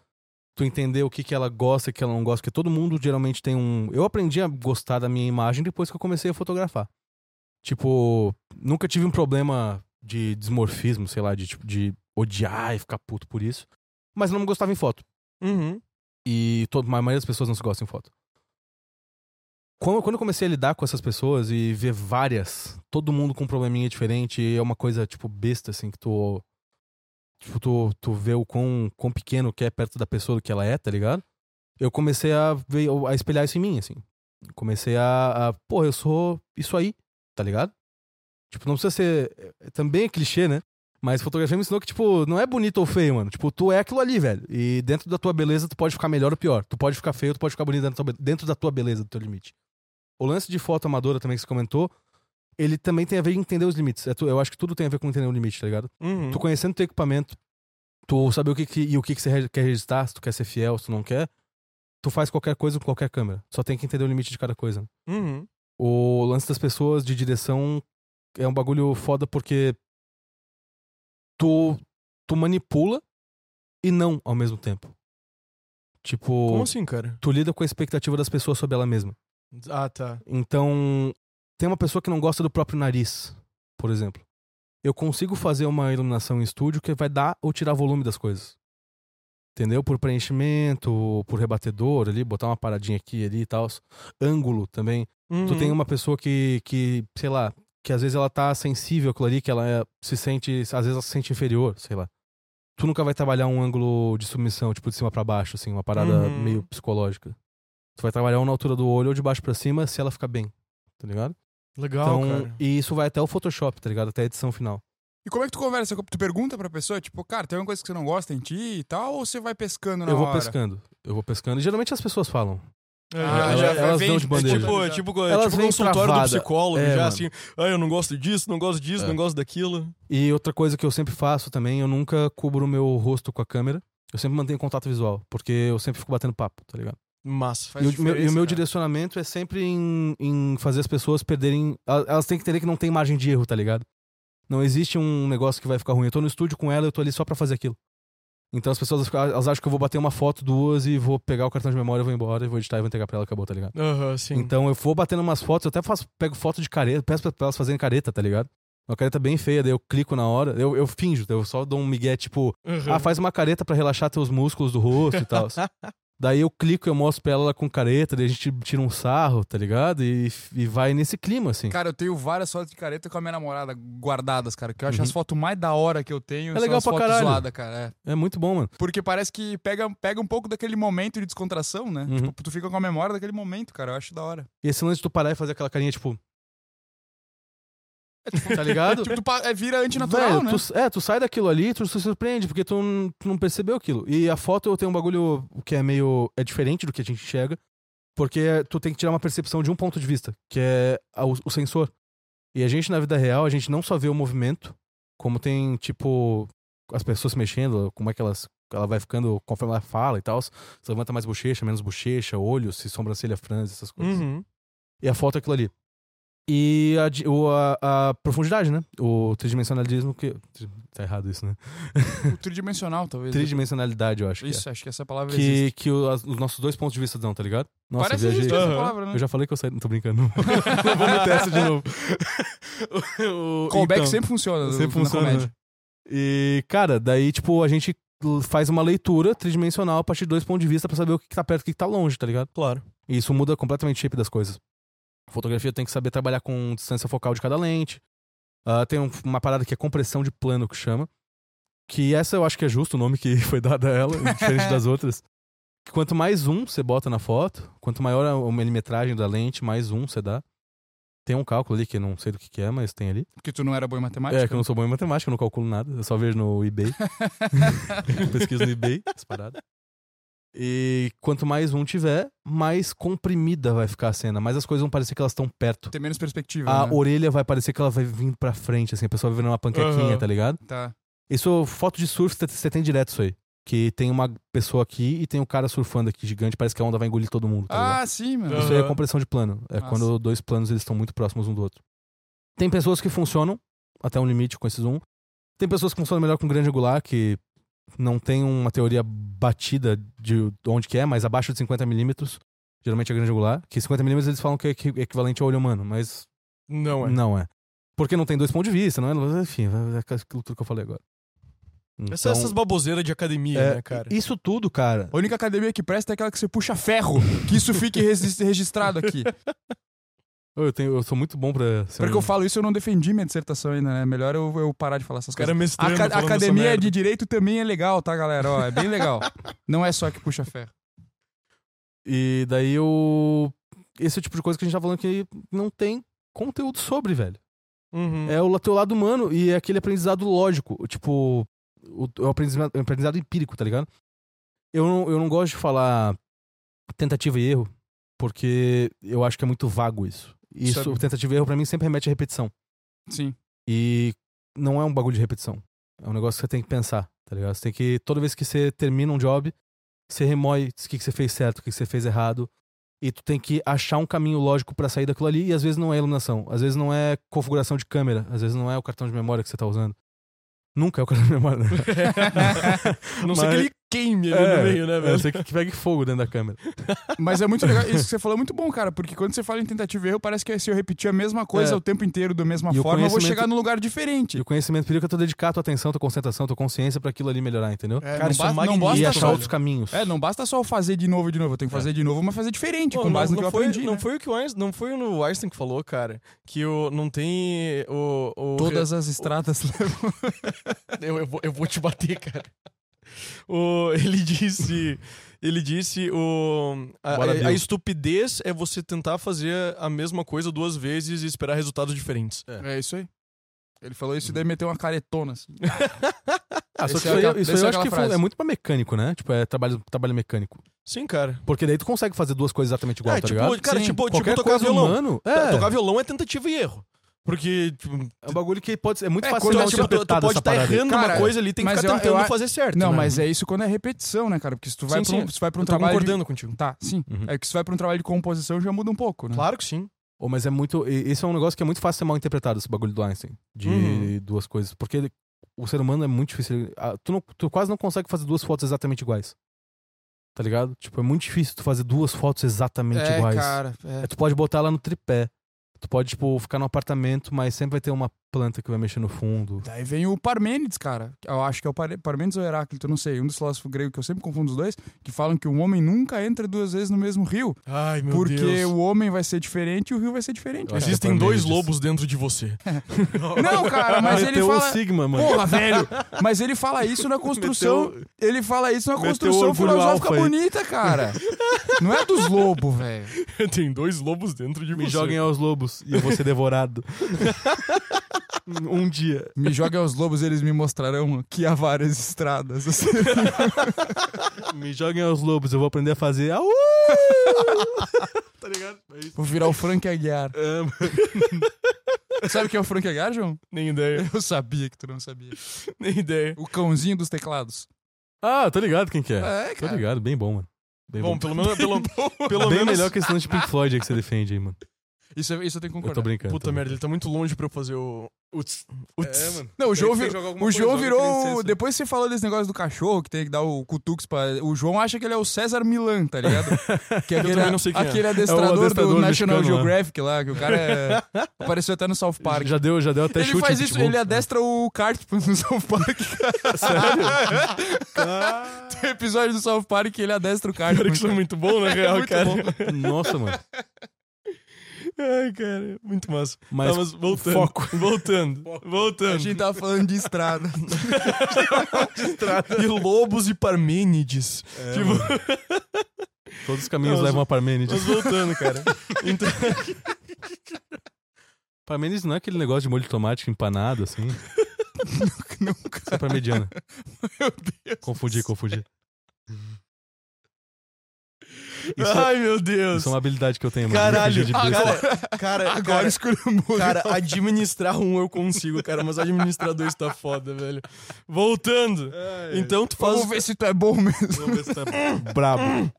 tu entender o que, que ela gosta e o que ela não gosta, porque todo mundo geralmente tem um. Eu aprendi a gostar da minha imagem depois que eu comecei a fotografar. Tipo, nunca tive um problema de desmorfismo, sei lá, de, tipo, de odiar e ficar puto por isso. Mas não me gostava em foto. Uhum. E todo, a maioria das pessoas não se gosta em foto. Quando, quando eu comecei a lidar com essas pessoas e ver várias, todo mundo com um probleminha diferente, é uma coisa, tipo, besta, assim, que tu. Tipo, tu, tu vê o quão, quão pequeno que é perto da pessoa que ela é, tá ligado? Eu comecei a ver, a espelhar isso em mim, assim. Comecei a, a. Pô, eu sou isso aí, tá ligado? Tipo, não precisa ser. é- Também é clichê, né? Mas fotografia me ensinou que, tipo, não é bonito ou feio, mano. Tipo, tu é aquilo ali, velho. E dentro da tua beleza, tu pode ficar melhor ou pior. Tu pode ficar feio, tu pode ficar bonito dentro da tua, dentro da tua beleza, do teu limite. O lance de foto amadora também que você comentou, ele também tem a ver em entender os limites. É tu- eu acho que tudo tem a ver com entender o limite, tá ligado? Uhum. Tu conhecendo teu equipamento, tu saber o que, que- e o que, que você quer registrar, se tu quer ser fiel, se tu não quer, tu faz qualquer coisa com qualquer câmera. Só tem que entender o limite de cada coisa. Uhum. O lance das pessoas de direção é um bagulho foda porque tu, tu manipula e não ao mesmo tempo. Tipo, Como assim, cara? tu lida com a expectativa das pessoas sobre ela mesma. Ah, tá. Então, tem uma pessoa que não gosta do próprio nariz, por exemplo. Eu consigo fazer uma iluminação em estúdio que vai dar ou tirar volume das coisas. Entendeu? Por preenchimento, por rebatedor ali, botar uma paradinha aqui ali e tal. Ângulo também. Tu Uhum. tem uma pessoa que, que, sei lá, que às vezes ela tá sensível àquilo ali, que ela é- se sente, às vezes ela se sente inferior, sei lá. Tu nunca vai trabalhar um ângulo de submissão, tipo de cima pra baixo, assim, uma parada Uhum. meio psicológica. Tu vai trabalhar um na altura do olho ou de baixo pra cima se ela ficar bem, tá ligado? Legal, então, cara. e isso vai até o Photoshop, tá ligado? Até a edição final. E como é que tu conversa? Tu pergunta pra pessoa, tipo, cara, tem alguma coisa que você não gosta em ti e tal, ou você vai pescando na eu vou hora? pescando. Eu vou pescando. E geralmente as pessoas falam. Ah, Elas- já- elas vem dão de É bandeja. tipo, é tipo, é Elas tipo consultório do travada. psicólogo, É, já mano. assim, ah, eu não gosto disso, não gosto disso, É. não gosto daquilo. E outra coisa que eu sempre faço também, eu nunca cubro o meu rosto com a câmera. Eu sempre mantenho contato visual, porque eu sempre fico batendo papo, tá ligado? Massa. Faz e, o, meu, e o meu cara. direcionamento é sempre em, em fazer as pessoas perderem. el- Elas têm que entender que não tem margem de erro, tá ligado? Não existe um negócio que vai ficar ruim. Eu tô no estúdio com ela, eu tô ali só pra fazer aquilo. Então as pessoas elas acham que eu vou bater uma foto, duas, e vou pegar o cartão de memória, vou embora, vou editar e vou entregar pra ela, acabou, tá ligado? Aham, sim. Então eu vou batendo umas fotos, eu até faço, pego foto de careta, peço pra elas fazerem careta, tá ligado? Uma careta bem feia, daí eu clico na hora, eu, eu finjo, eu só dou um migué, tipo, Aham. ah, faz uma careta pra relaxar teus músculos do rosto e tal. daí eu clico, eu mostro pra ela com careta, daí a gente tira um sarro, tá ligado? E, e vai nesse clima, assim. Cara, eu tenho várias fotos de careta com a minha namorada guardadas, cara. Que eu acho Uhum. as fotos mais da hora que eu tenho É legal pra caralho. cara. É. É muito bom, mano. Porque parece que pega, pega um pouco daquele momento de descontração, né? Uhum. Tipo, tu fica com a memória daquele momento, cara. Eu acho da hora. E esse lance de tu parar e fazer aquela carinha, tipo. Tá ligado? Tipo, tu é, vira antinatural, Velho, né? tu, é, tu sai daquilo ali, tu se surpreende, porque tu, não- tu não percebeu aquilo. E a foto eu tenho um bagulho que é meio. é diferente do que a gente enxerga, porque tu tem que tirar uma percepção de um ponto de vista, que é a- o, o sensor. E a gente, na vida real, a gente não só vê o movimento, como tem, tipo, as pessoas se mexendo, como é que elas. Ela vai ficando conforme ela fala e tal. Se levanta mais bochecha, menos bochecha, olho, se sobrancelha franze, essas coisas. Uhum. E a foto é aquilo ali. E a, o- a- a profundidade, né? O tridimensionalismo que. Tá errado isso, né? O tridimensional, talvez. Tridimensionalidade, eu acho. Isso, acho que essa palavra Que, é. existe. que, que o- os nossos dois pontos de vista dão, tá ligado? Nossa, Parece eu que viajei. existe essa palavra, né? Eu já falei que eu saí. Não tô brincando. Não vou meter essa de novo. O- Callback então, sempre funciona. sempre na funciona. comédia. né? E, cara, daí, tipo, a gente faz uma leitura tridimensional a partir de dois pontos de vista pra saber o que que tá perto e o que que tá longe, tá ligado? Claro. E isso muda completamente o shape das coisas. Fotografia tem que saber trabalhar com distância focal de cada lente. Ah, tem um- uma parada que é compressão de plano que chama. Que essa eu acho que é justo o nome que foi dado a ela, diferente das outras. Que quanto mais zoom você bota na foto, quanto maior a a milimetragem da lente, mais zoom você dá. Tem um cálculo ali que eu não sei do que, que é, mas tem ali. Porque tu não era bom em matemática. É, que eu não sou bom em matemática, eu não calculo nada. Eu só vejo no eBay. Pesquiso no eBay, essa parada. E quanto mais zoom tiver, mais comprimida vai ficar a cena. Mais as coisas vão parecer que elas estão perto. Tem menos perspectiva. A né? orelha vai parecer que ela vai vir pra frente, assim, a pessoa vai vendo uma panquequinha, Aham. tá ligado? Tá. Isso, foto de surf, você- você tem direto isso aí. Que tem uma pessoa aqui e tem um cara surfando aqui gigante, parece que a onda vai engolir todo mundo, tá ligado? Ah, sim, mano. Isso aí é compressão de plano. É Nossa. quando dois planos eles estão muito próximos um do outro. Tem pessoas que funcionam até um limite com esse zoom. Tem pessoas que funcionam melhor com grande angular, que não tem uma teoria batida de onde que é, mas abaixo de 50mm. Geralmente é grande angular. Que 50mm eles falam que é equi- equivalente ao olho humano, mas Não é. não é. Porque não tem dois pontos de vista, não é? Enfim, é aquilo tudo que eu falei agora. Então, essas baboseiras de academia, é, né, cara? Isso tudo, cara. A única academia que presta é aquela que você puxa ferro. Que isso fique regis- registrado aqui. Eu, tenho, eu sou muito bom pra ser Porque um- eu falo isso, eu não defendi minha dissertação ainda, né? Melhor eu, eu parar de falar essas Os caras coisas. A mestrando, aca- academia de direito também é legal, tá, galera? Ó, é bem legal. Não é só que puxa ferro. E daí eu. Esse é o tipo de coisa que a gente tá falando que não tem conteúdo sobre, velho. Uhum. É o teu lado humano e é aquele aprendizado lógico. Tipo, o, o aprendizado, o aprendizado empírico, tá ligado? Eu não, eu não gosto de falar tentativa e erro, porque eu acho que é muito vago isso. Isso, Sabe. tentativa e erro, pra mim, sempre remete à repetição. Sim. E não é um bagulho de repetição. É um negócio que você tem que pensar, tá ligado? Você tem que, toda vez que você termina um job, você remói o que, que você fez certo, o que, que você fez errado. E tu tem que achar um caminho lógico pra sair daquilo ali. E às vezes não é iluminação, às vezes não é configuração de câmera, às vezes não é o cartão de memória que você tá usando. Nunca é o cartão de memória, né? Não sei Mas- que ele queime ali É, no meio, né, é, velho? você que pegue fogo dentro da câmera. Mas é muito legal. Isso que você falou é muito bom, cara. Porque quando você fala em tentativa e erro, parece que se eu repetir a mesma coisa É. o tempo inteiro, da mesma E o forma, eu vou conhecimento- chegar num lugar diferente. E o conhecimento empírico é tu dedicar tua atenção, tua concentração, tua consciência pra aquilo ali melhorar, entendeu? É, Cara, não, isso é basta, não magnífico. e Basta achar só, outros caminhos. é, não basta só fazer de novo e de novo. Eu tenho que fazer de novo, mas fazer diferente, Pô, com base não, no que não eu foi, aprendi. não né? foi o que o Einstein, não foi o Einstein que falou, cara, que o, não tem o, o Todas as estradas levam. eu, eu, vou, eu vou te bater, cara. O, ele disse. Ele disse o. A, a- a estupidez é você tentar fazer a mesma coisa duas vezes e esperar resultados diferentes. É isso aí. Ele falou isso e daí meteu uma caretona. Assim. Ah, só que é isso aí, aquela- isso eu é acho aquela que foi- é muito pra mecânico, né? Tipo, é trabalho, trabalho mecânico. Sim, cara. Porque daí tu consegue fazer duas coisas exatamente igual, é, tá tipo, ligado? cara, Sim. tipo, tipo tocar violão. humano, é, Tocar violão é tentativa e erro. Porque, tipo, é um bagulho que pode ser, é muito É, fácil quando mal é, tipo, tu, tu interpretado pode essa estar aí. errando Cara, uma coisa ali, tem que mas ficar eu- tentando eu fazer certo. Não, né? mas é isso quando é repetição, né, cara? Porque se tu vai, Sim, pra, um, sim. se vai pra um Eu tô trabalho. de- concordando contigo. Tá, sim. Uhum. É que se vai pra um trabalho de composição já muda um pouco, né? Claro que sim. Ô, mas é muito. Esse é um negócio que é muito fácil ser mal interpretado, esse bagulho do Einstein. De Uhum. duas coisas. Porque ele- o ser humano é muito difícil. ah, Tu, não- tu quase não consegue fazer duas fotos exatamente iguais. Tá ligado? Tipo, é muito difícil tu fazer duas fotos exatamente É, iguais. cara. é. É, tu pode botar ela no tripé. Tu pode, tipo, ficar no apartamento, mas sempre vai ter uma planta que vai mexer no fundo. Daí vem o Parmênides, cara. Eu acho que é o Par- Parmênides ou Heráclito, eu não sei. Um dos filósofos gregos que eu sempre confundo os dois, que falam que um homem nunca entra duas vezes no mesmo rio. Ai, meu porque Deus. o homem vai ser diferente e o rio vai ser diferente. Que Existem é dois lobos dentro de você. Não, cara, mas ele Meteu fala. o Sigma, mano. Porra, velho! Mas ele fala isso na construção. Meteu- Ele fala isso na construção filosófica bonita, cara. Não é dos lobos, velho. Tem dois lobos dentro de Me você. joguem aos lobos e eu vou ser devorado. um dia. Me joguem aos lobos, eles me mostrarão que há várias estradas. Me joguem aos lobos, eu vou aprender a fazer. Tá ligado? É. Vou virar o Frank Aguiar. É. Sabe o que é o Frank Aguiar, João? Nem ideia. Eu sabia que tu não sabia. Nem ideia. O cãozinho dos teclados. Ah, tô ligado quem que é. É, Tô cara. ligado, bem bom, mano. Bem Bom, bom. pelo menos. Pelo, pelo Bem menos. melhor que esse lance de Pink Floyd aí que você defende aí, mano. Isso, isso eu tenho que Eu concordar. tô brincando. Puta tô merda, ele tá muito longe pra eu fazer o. Uts. Uts. É, mano. Não, o João, Tem que vi- jogar alguma o João virou. Depois que você falou desse negócio do cachorro, que tem que dar o cutux pra. O João acha que ele é o César Milan, tá ligado? Que é aquele, também não sei quem é. aquele adestrador, adestrador do National mexicano lá. Geographic lá, que o cara é. apareceu até no South Park. Já deu, já deu até ele chute. faz em isso, ele adestra o kart no South Park. Tem um episódio do South Park que ele adestra o kart. Cara, que isso é muito bom, na real, muito cara. bom. Nossa, mano. Ai, cara, muito massa. Mas, Tá, mas voltando. foco. Voltando. A Voltando. gente tava falando de estrada. E lobos e parmênides. É, tipo, mano. Todos os caminhos Não, levam a Parmênides. mas voltando, cara. Então, Parmênides não é aquele negócio de molho de tomate empanado, assim? Nunca. Isso é parmegiana. Meu Deus. Confundi, confundi. Isso, ai, meu Deus. isso é uma habilidade que eu tenho, mano. Caralho, besta. cara, cara, Agora cara, cara, administrar um eu consigo, cara, mas administrar dois tá foda, velho. Voltando. Então tu faz. Vamos ver se tu é bom mesmo. Vamos ver se tá brabo.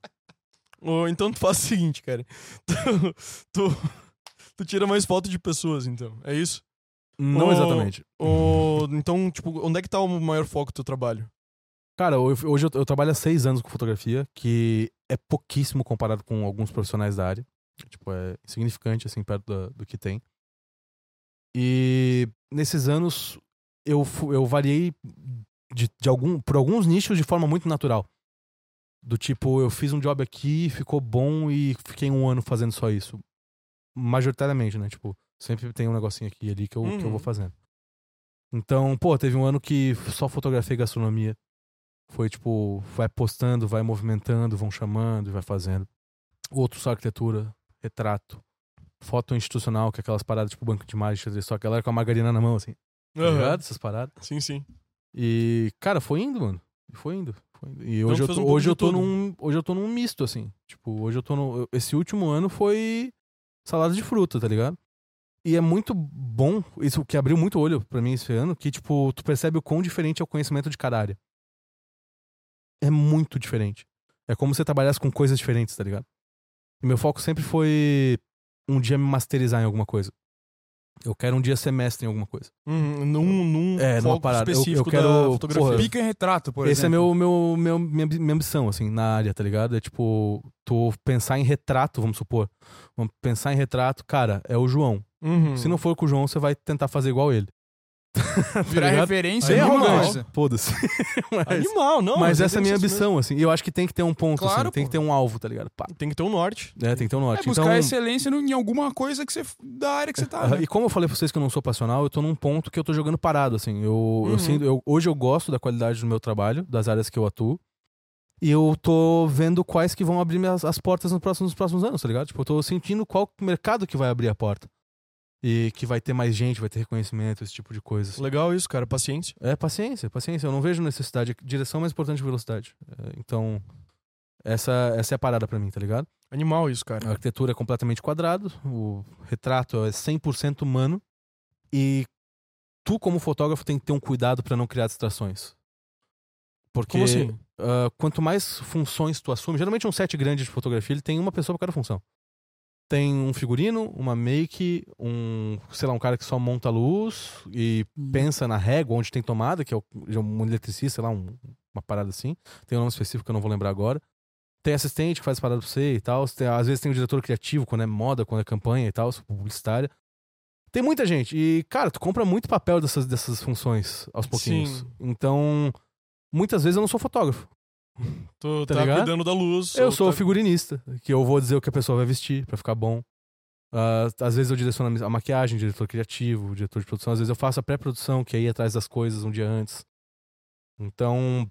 Ou então tu faz o seguinte, cara. Tu, tu, tu tira mais foto de pessoas, então. É isso? Não Ô, exatamente. Ou, então, tipo, onde é que tá o maior foco do teu trabalho? Cara, hoje eu, trabalho há seis anos com fotografia, que é pouquíssimo comparado com alguns profissionais da área. Tipo, é insignificante, assim, perto da- do que tem. E nesses anos eu, eu variei de, de algum, por alguns nichos de forma muito natural. Do tipo, eu fiz um job aqui, ficou bom e fiquei um ano fazendo só isso. Majoritariamente, né? Tipo, sempre tem um negocinho aqui e ali que eu, que eu Uhum. vou fazendo. Então, pô, teve um ano que só fotografei gastronomia. Foi tipo, vai postando, vai movimentando, vão chamando e vai fazendo. Outro só arquitetura, retrato. Foto institucional, que é aquelas paradas tipo banco de imagem, xadrez, só que ela era com a margarina na mão, assim. Tá Aham. ligado? Essas paradas. Sim, sim. E, cara, foi indo, mano. Foi indo. Foi indo. E hoje, eu tô, um hoje, eu tô tudo. num, hoje eu tô num misto, assim. Tipo, hoje eu tô no. Esse último ano foi salada de fruta, tá ligado? E é muito bom, isso que abriu muito olho pra mim esse ano, que, tipo, tu percebe o quão diferente é o conhecimento de cada área. É muito diferente. É como se você trabalhasse com coisas diferentes, tá ligado? E meu foco sempre foi um dia me masterizar em alguma coisa. Eu quero um dia ser mestre em alguma coisa. Uhum, num, num É, numa foco parada. Eu- eu específico quero- da fotografia. porra, Pica em retrato, por Esse é exemplo. meu, meu, meu, minha, minha ambição, assim, na área, tá ligado? É tipo, tu pensar em retrato, vamos supor. Vamos pensar em retrato, cara, é o João. Uhum. Se não for com o João, você vai tentar fazer igual ele. Tá Virar ligado? referência é é coisa. Foda-se. mas Animal, não. mas aí essa é a minha ambição, assim. E eu acho que tem que ter um ponto, Claro, assim. Tem pô. que ter um alvo, tá ligado? Pá. Tem que ter um norte. É, tem que ter um É norte. buscar então, excelência em alguma coisa que você da área que você tá. Aham, né? E como eu falei pra vocês que eu não sou passional, eu tô num ponto que eu tô jogando parado, assim. Eu, Uhum. eu sinto, eu- hoje eu gosto da qualidade do meu trabalho, das áreas que eu atuo. E eu tô vendo quais que vão abrir minhas, as portas nos próximos, nos próximos anos, tá ligado? Tipo, eu tô sentindo qual mercado que vai abrir a porta. E que vai ter mais gente, vai ter reconhecimento, esse tipo de coisa. assim. Legal isso, cara. Paciência. É paciência, paciência. Eu não vejo necessidade. Direção é mais importante que velocidade. É, então, essa, essa é a parada pra mim, tá ligado? Animal isso, A cara. arquitetura é completamente quadrado, o retrato é 100% humano e tu como fotógrafo tem que ter um cuidado pra não criar distrações. Porque Como assim? ah, quanto mais funções tu assume, geralmente um set grande de fotografia ele tem uma pessoa pra cada função. Tem um figurino, uma make, um, sei lá, um cara que só monta luz e Hum. pensa na régua onde tem tomada, que é um eletricista, sei lá, um- uma parada assim. Tem um nome específico que eu não vou lembrar agora. Tem assistente que faz parada pra você e tal. Tem- às vezes tem o diretor criativo, quando é moda, quando é campanha e tal, publicitária. Tem muita gente. E, cara, tu compra muito papel dessas, dessas funções aos pouquinhos. Sim. Então, muitas vezes eu não sou fotógrafo. Tu Tá tá, cuidando da luz. Eu ou sou o tá- figurinista, que eu vou dizer o que a pessoa vai vestir pra ficar bom. Ah, às vezes eu direciono a maquiagem, diretor criativo, diretor de produção. Às vezes eu faço a pré-produção, que é ir atrás das coisas um dia antes. Então,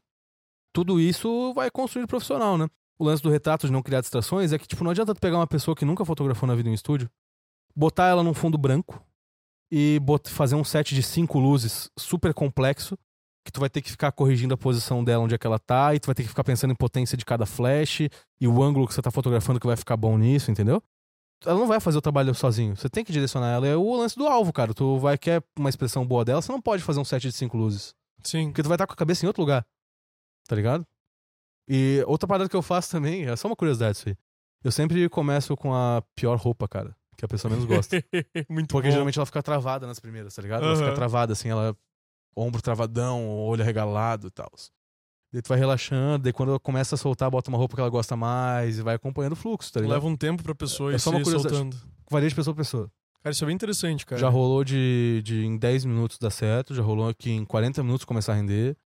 tudo isso vai construir o profissional, né? O lance do retrato de não criar distrações é que, tipo, não adianta tu pegar uma pessoa que nunca fotografou na vida em um estúdio, botar ela num fundo branco e fazer um set de cinco luzes super complexo, que tu vai ter que ficar corrigindo a posição dela onde é que ela tá, e tu vai ter que ficar pensando em potência de cada flash e o ângulo que você tá fotografando que vai ficar bom nisso, entendeu? Ela não vai fazer o trabalho sozinho. Você tem que direcionar ela. É o lance do alvo, cara. Tu vai quer uma expressão boa dela, você não pode fazer um set de cinco luzes. Sim. Porque tu vai estar com a cabeça em outro lugar. Tá ligado? E outra parada que eu faço também, é só uma curiosidade isso aí. Eu sempre começo com a pior roupa, cara. Que a pessoa menos gosta. Muito Porque bom. geralmente ela fica travada nas primeiras, tá ligado? Ela fica travada, assim, ela. Ombro travadão, olho arregalado e tal. Daí tu vai relaxando, daí quando ela começa a soltar, bota uma roupa que ela gosta mais e vai acompanhando o fluxo, tá ligado? Leva um tempo pra pessoa É ir só uma curiosidade. soltando. Varia de pessoa pra pessoa. Cara, isso é bem interessante, cara. Já rolou de, de em 10 minutos dar certo, já rolou aqui em 40 minutos começar a render.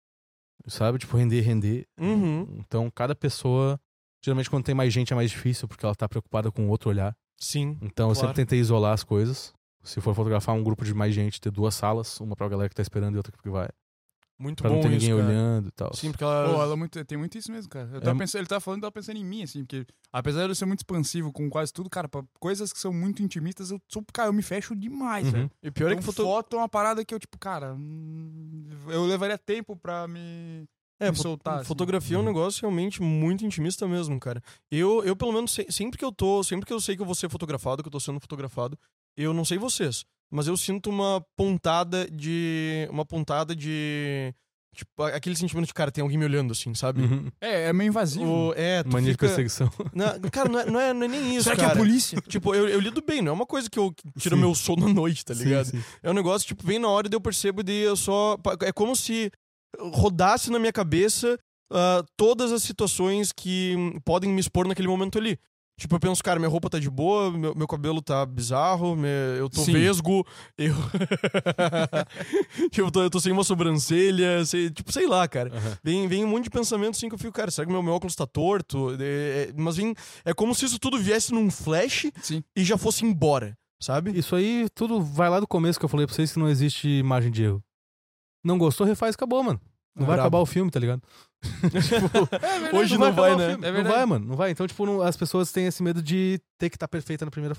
Sabe? Tipo, render, render. Uhum. Então, cada pessoa. Geralmente, quando tem mais gente, é mais difícil, porque ela tá preocupada com o outro olhar. Sim. Então, eu Claro. sempre tentei isolar as coisas. Se for fotografar um grupo de mais gente, ter duas salas, uma pra galera que tá esperando e outra que vai. Muito Pra bom não ter ninguém isso, cara. olhando e tal. Sim, porque ela... Pô, ela é muito, tem muito isso mesmo, cara. Eu tava É- pensando, ele tava falando, eu tava pensando em mim, assim, porque apesar de eu ser muito expansivo com quase tudo, cara, pra coisas que são muito intimistas, eu sou, cara, eu me fecho demais, Uhum. velho. E pior é Então, que foto... foto é uma parada que eu, tipo, cara, hum, eu levaria tempo pra me. É, me fo- soltar, assim. fotografia é um Uhum. negócio realmente muito intimista mesmo, cara. Eu, eu pelo menos, se- sempre que eu tô, sempre que eu sei que eu vou ser fotografado, que eu tô sendo fotografado, eu não sei vocês, mas eu sinto uma pontada de. Uma pontada de. Tipo, aquele sentimento de, cara, tem alguém me olhando assim, sabe? Uhum. É, é meio invasivo. O, é, Mania de fica... perseguição. Não, cara, não é, não, é, não é nem isso, Será que cara. é a polícia? Tipo, eu, eu lido bem, não é uma coisa que eu que tira Sim. meu sono à noite, tá Sim, ligado? sim. É um negócio, tipo, bem na hora e eu percebo e daí eu só. É como se rodasse na minha cabeça ah, todas as situações que podem me expor naquele momento ali. Tipo, eu penso, cara, minha roupa tá de boa, meu, meu cabelo tá bizarro, me- eu tô Sim. vesgo, eu. eu, tô, eu tô sem uma sobrancelha, sei- tipo, sei lá, cara. Aham. Vem, vem um monte de pensamento assim que eu fico, cara, será que meu, meu óculos tá torto? É, é, mas vem. É como se isso tudo viesse num flash Sim. e já fosse embora, sabe? Isso aí tudo vai lá do começo que eu falei pra vocês que não existe margem de erro. Não gostou, refaz, acabou, mano. Não vai Brabo. acabar o filme, tá ligado? Tipo, Hoje não vai, o né? É não vai, mano. Não vai. Então, tipo, não- as pessoas têm esse medo de ter que estar perfeita na primeira.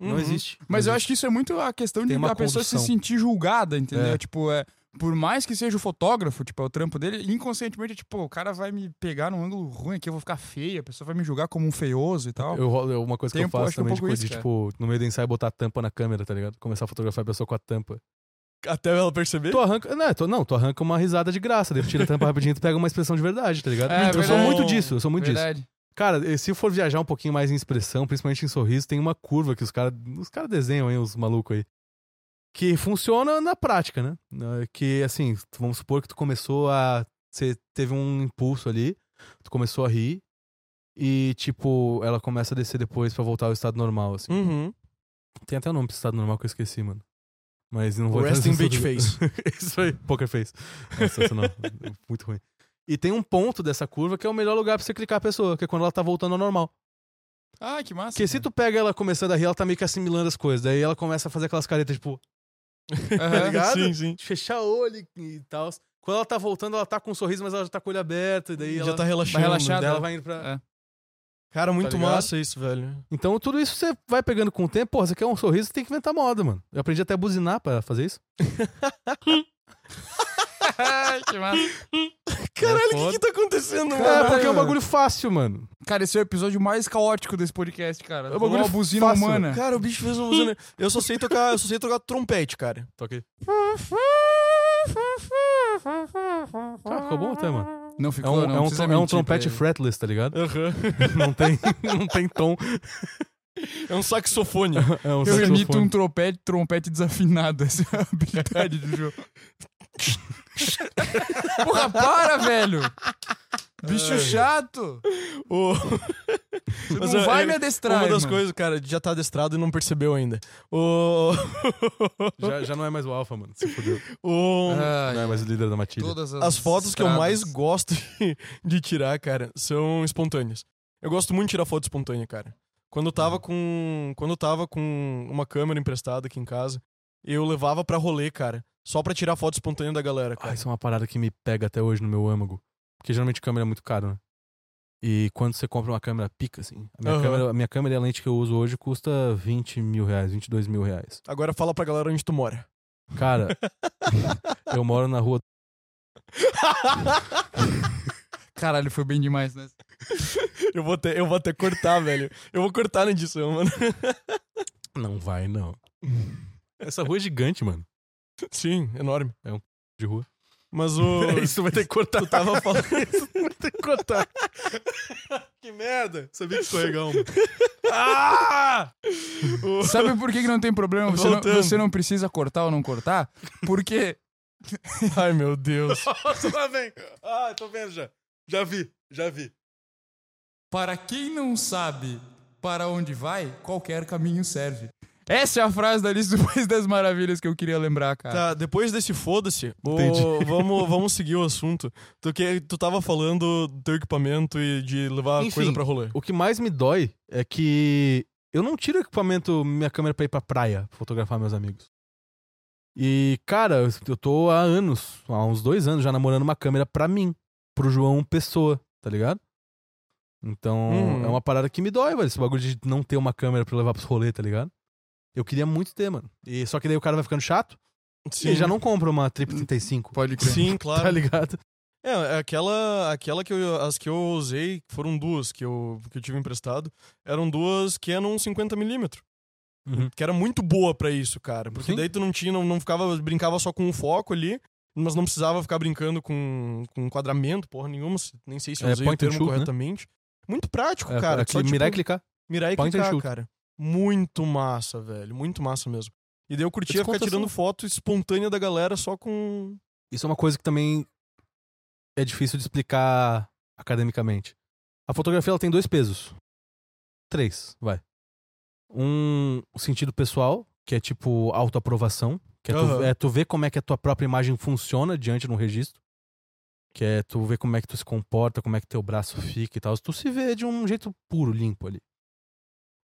Não Uhum. existe. Mas Não eu existe. acho que isso é muito a questão de Tem uma a pessoa se sentir julgada, entendeu? É. Tipo, é. Por mais que seja o fotógrafo, tipo, é o trampo dele, inconscientemente, tipo, o cara vai me pegar num ângulo ruim aqui, eu vou ficar feia, a pessoa vai me julgar como um feioso e tal. Eu, eu- uma coisa Tem que eu um faço é um também, pouco tipo, isso, de, tipo, no meio do ensaio, botar a tampa na câmera, tá ligado? Começar a fotografar a pessoa com a tampa. Até ela perceber? Tu arranca. Não, tu, não, tu arranca uma risada de graça, daí tu tira a tampa rapidinho e tu pega uma expressão de verdade, tá ligado? É, eu sou verdade. muito disso, eu sou muito disso. Verdade. Cara, e se for viajar um pouquinho mais em expressão, principalmente em sorriso, tem uma curva que os caras os cara desenham aí, os malucos aí. Que funciona na prática, né? Que, assim, vamos supor que tu começou a. Você teve um impulso ali, tu começou a rir, e, tipo, ela começa a descer depois pra voltar ao estado normal, assim. Uhum. Tem até o nome pro estado normal que eu esqueci, mano. Mas não vou Resting bitch isso- face. Isso aí, poker face. Não. Muito ruim. E tem um ponto dessa curva que é o melhor lugar pra você clicar a pessoa, que é quando ela tá voltando ao normal. Ah, que massa. Porque se tu pega ela começando a rir, ela tá meio que assimilando as coisas. Daí ela começa a fazer aquelas caretas, tipo, tá ligado? Sim, sim. de fechar o olho e tal. Quando ela tá voltando, ela tá com um sorriso, mas ela já tá com o olho aberto. E daí Já ela, tá relaxando. vai relaxar, daí ela né? vai indo pra. É. Cara, muito Tá massa isso, velho. Então tudo isso você vai pegando com o tempo. Porra, você quer um sorriso, você tem que inventar moda, mano. Eu aprendi até a buzinar pra fazer isso. Que massa. Caralho, o que, foda. que tá acontecendo, É, mano? porque é um bagulho fácil, mano. Cara, esse é o episódio mais caótico desse podcast, cara. É um bagulho uma buzina fácil. humana. Cara, o bicho fez uma buzina. Eu só sei tocar, eu só sei tocar trompete, cara. Toquei. Ah, ficou bom até, mano. Não É ficou, um, não é um, trom- é um trompete fretless, tá ligado? Aham. Não tem, não tem tom. É um saxofone. É um Eu imito saxofone. um trompete, trompete desafinado. Essa é a habilidade do jogo. Porra, para, velho! Bicho chato! O- Mas não vai é me adestrar, Uma das irmão. coisas, cara, já tá adestrado e não percebeu ainda. O. Já, já não é mais o Alpha, mano. Se fudeu. o... Ai, Não é mais o líder da matilha. todas As fotos que eu estradas. mais gosto de, tirar, cara, são espontâneas. Eu gosto muito de tirar foto espontânea, cara. Quando eu tava com. Quando eu tava com uma câmera emprestada aqui em casa, eu levava pra rolê, cara. Só pra tirar foto espontânea da galera, Ah, cara. isso é uma parada que me pega até hoje no meu âmago. Porque geralmente câmera é muito caro, né? E quando você compra uma câmera pica, assim. A minha, Aham. câmera, a minha câmera e a lente que eu uso hoje custa 20 mil reais, 22 mil reais. Agora fala pra galera onde tu mora. Cara, eu moro na rua. Caralho, foi bem demais, né? eu, vou ter, eu vou até cortar, velho. Eu vou cortar na edição, mano. Não vai, não. Essa rua é gigante, mano. Sim, enorme. De rua. Mas o. Isso vai ter que cortar. Tu tava falando. vai ter que cortar. que merda! Sabia que escorregar um. Ah! O- Sabe por que, que não tem problema? Você não, você não precisa cortar ou não cortar? Porque Ai, meu Deus. Nossa, lá vem. Ah, tô vendo já. Já vi, já vi. Para quem não sabe para onde vai, qualquer caminho serve. Essa é a frase da lista do País das Maravilhas que eu queria lembrar, cara. Tá, depois desse foda-se, vamos, vamos seguir o assunto. Tu, que, tu tava falando do teu equipamento e de levar Enfim. coisa pra rolê. O que mais me dói é que eu não tiro equipamento, minha câmera pra ir pra praia fotografar meus amigos. E, cara, eu tô há anos, há uns dois anos já namorando uma câmera pra mim, pro João Pessoa, tá ligado? Então, Uhum. é uma parada que me dói, velho, esse bagulho de não ter uma câmera pra levar pros rolês, tá ligado? Eu queria muito ter, mano. E, só que daí o cara vai ficando chato Sim, e já não compra uma Trip 35, Pode crer. Sim, claro. tá ligado? É, é aquela, aquela que eu, as que eu usei, foram duas que eu, que eu tive emprestado, eram duas Canon 50mm. Uhum. Que era muito boa pra isso, cara. Porque Sim. daí tu não tinha, não, não ficava, brincava só com o foco ali, mas não precisava ficar brincando com, com enquadramento, porra nenhuma. Nem sei se eu É, usei o point and termo shoot, né? corretamente. Muito prático, É, cara. aqui, Só, tipo, mirar e clicar. mirar e point clicar, cara. Muito massa, velho. Muito massa mesmo. E daí eu curtia ficar tirando foto espontânea da galera só com. Isso é uma coisa que também é difícil de explicar academicamente. A fotografia ela tem dois pesos. Três, vai. Um o sentido pessoal, que é tipo autoaprovação, que é, tu, Aham. é tu ver como é que a tua própria imagem funciona diante de um registro. Que é tu ver como é que tu se comporta, como é que teu braço fica e tal. Tu se vê de um jeito puro, limpo ali.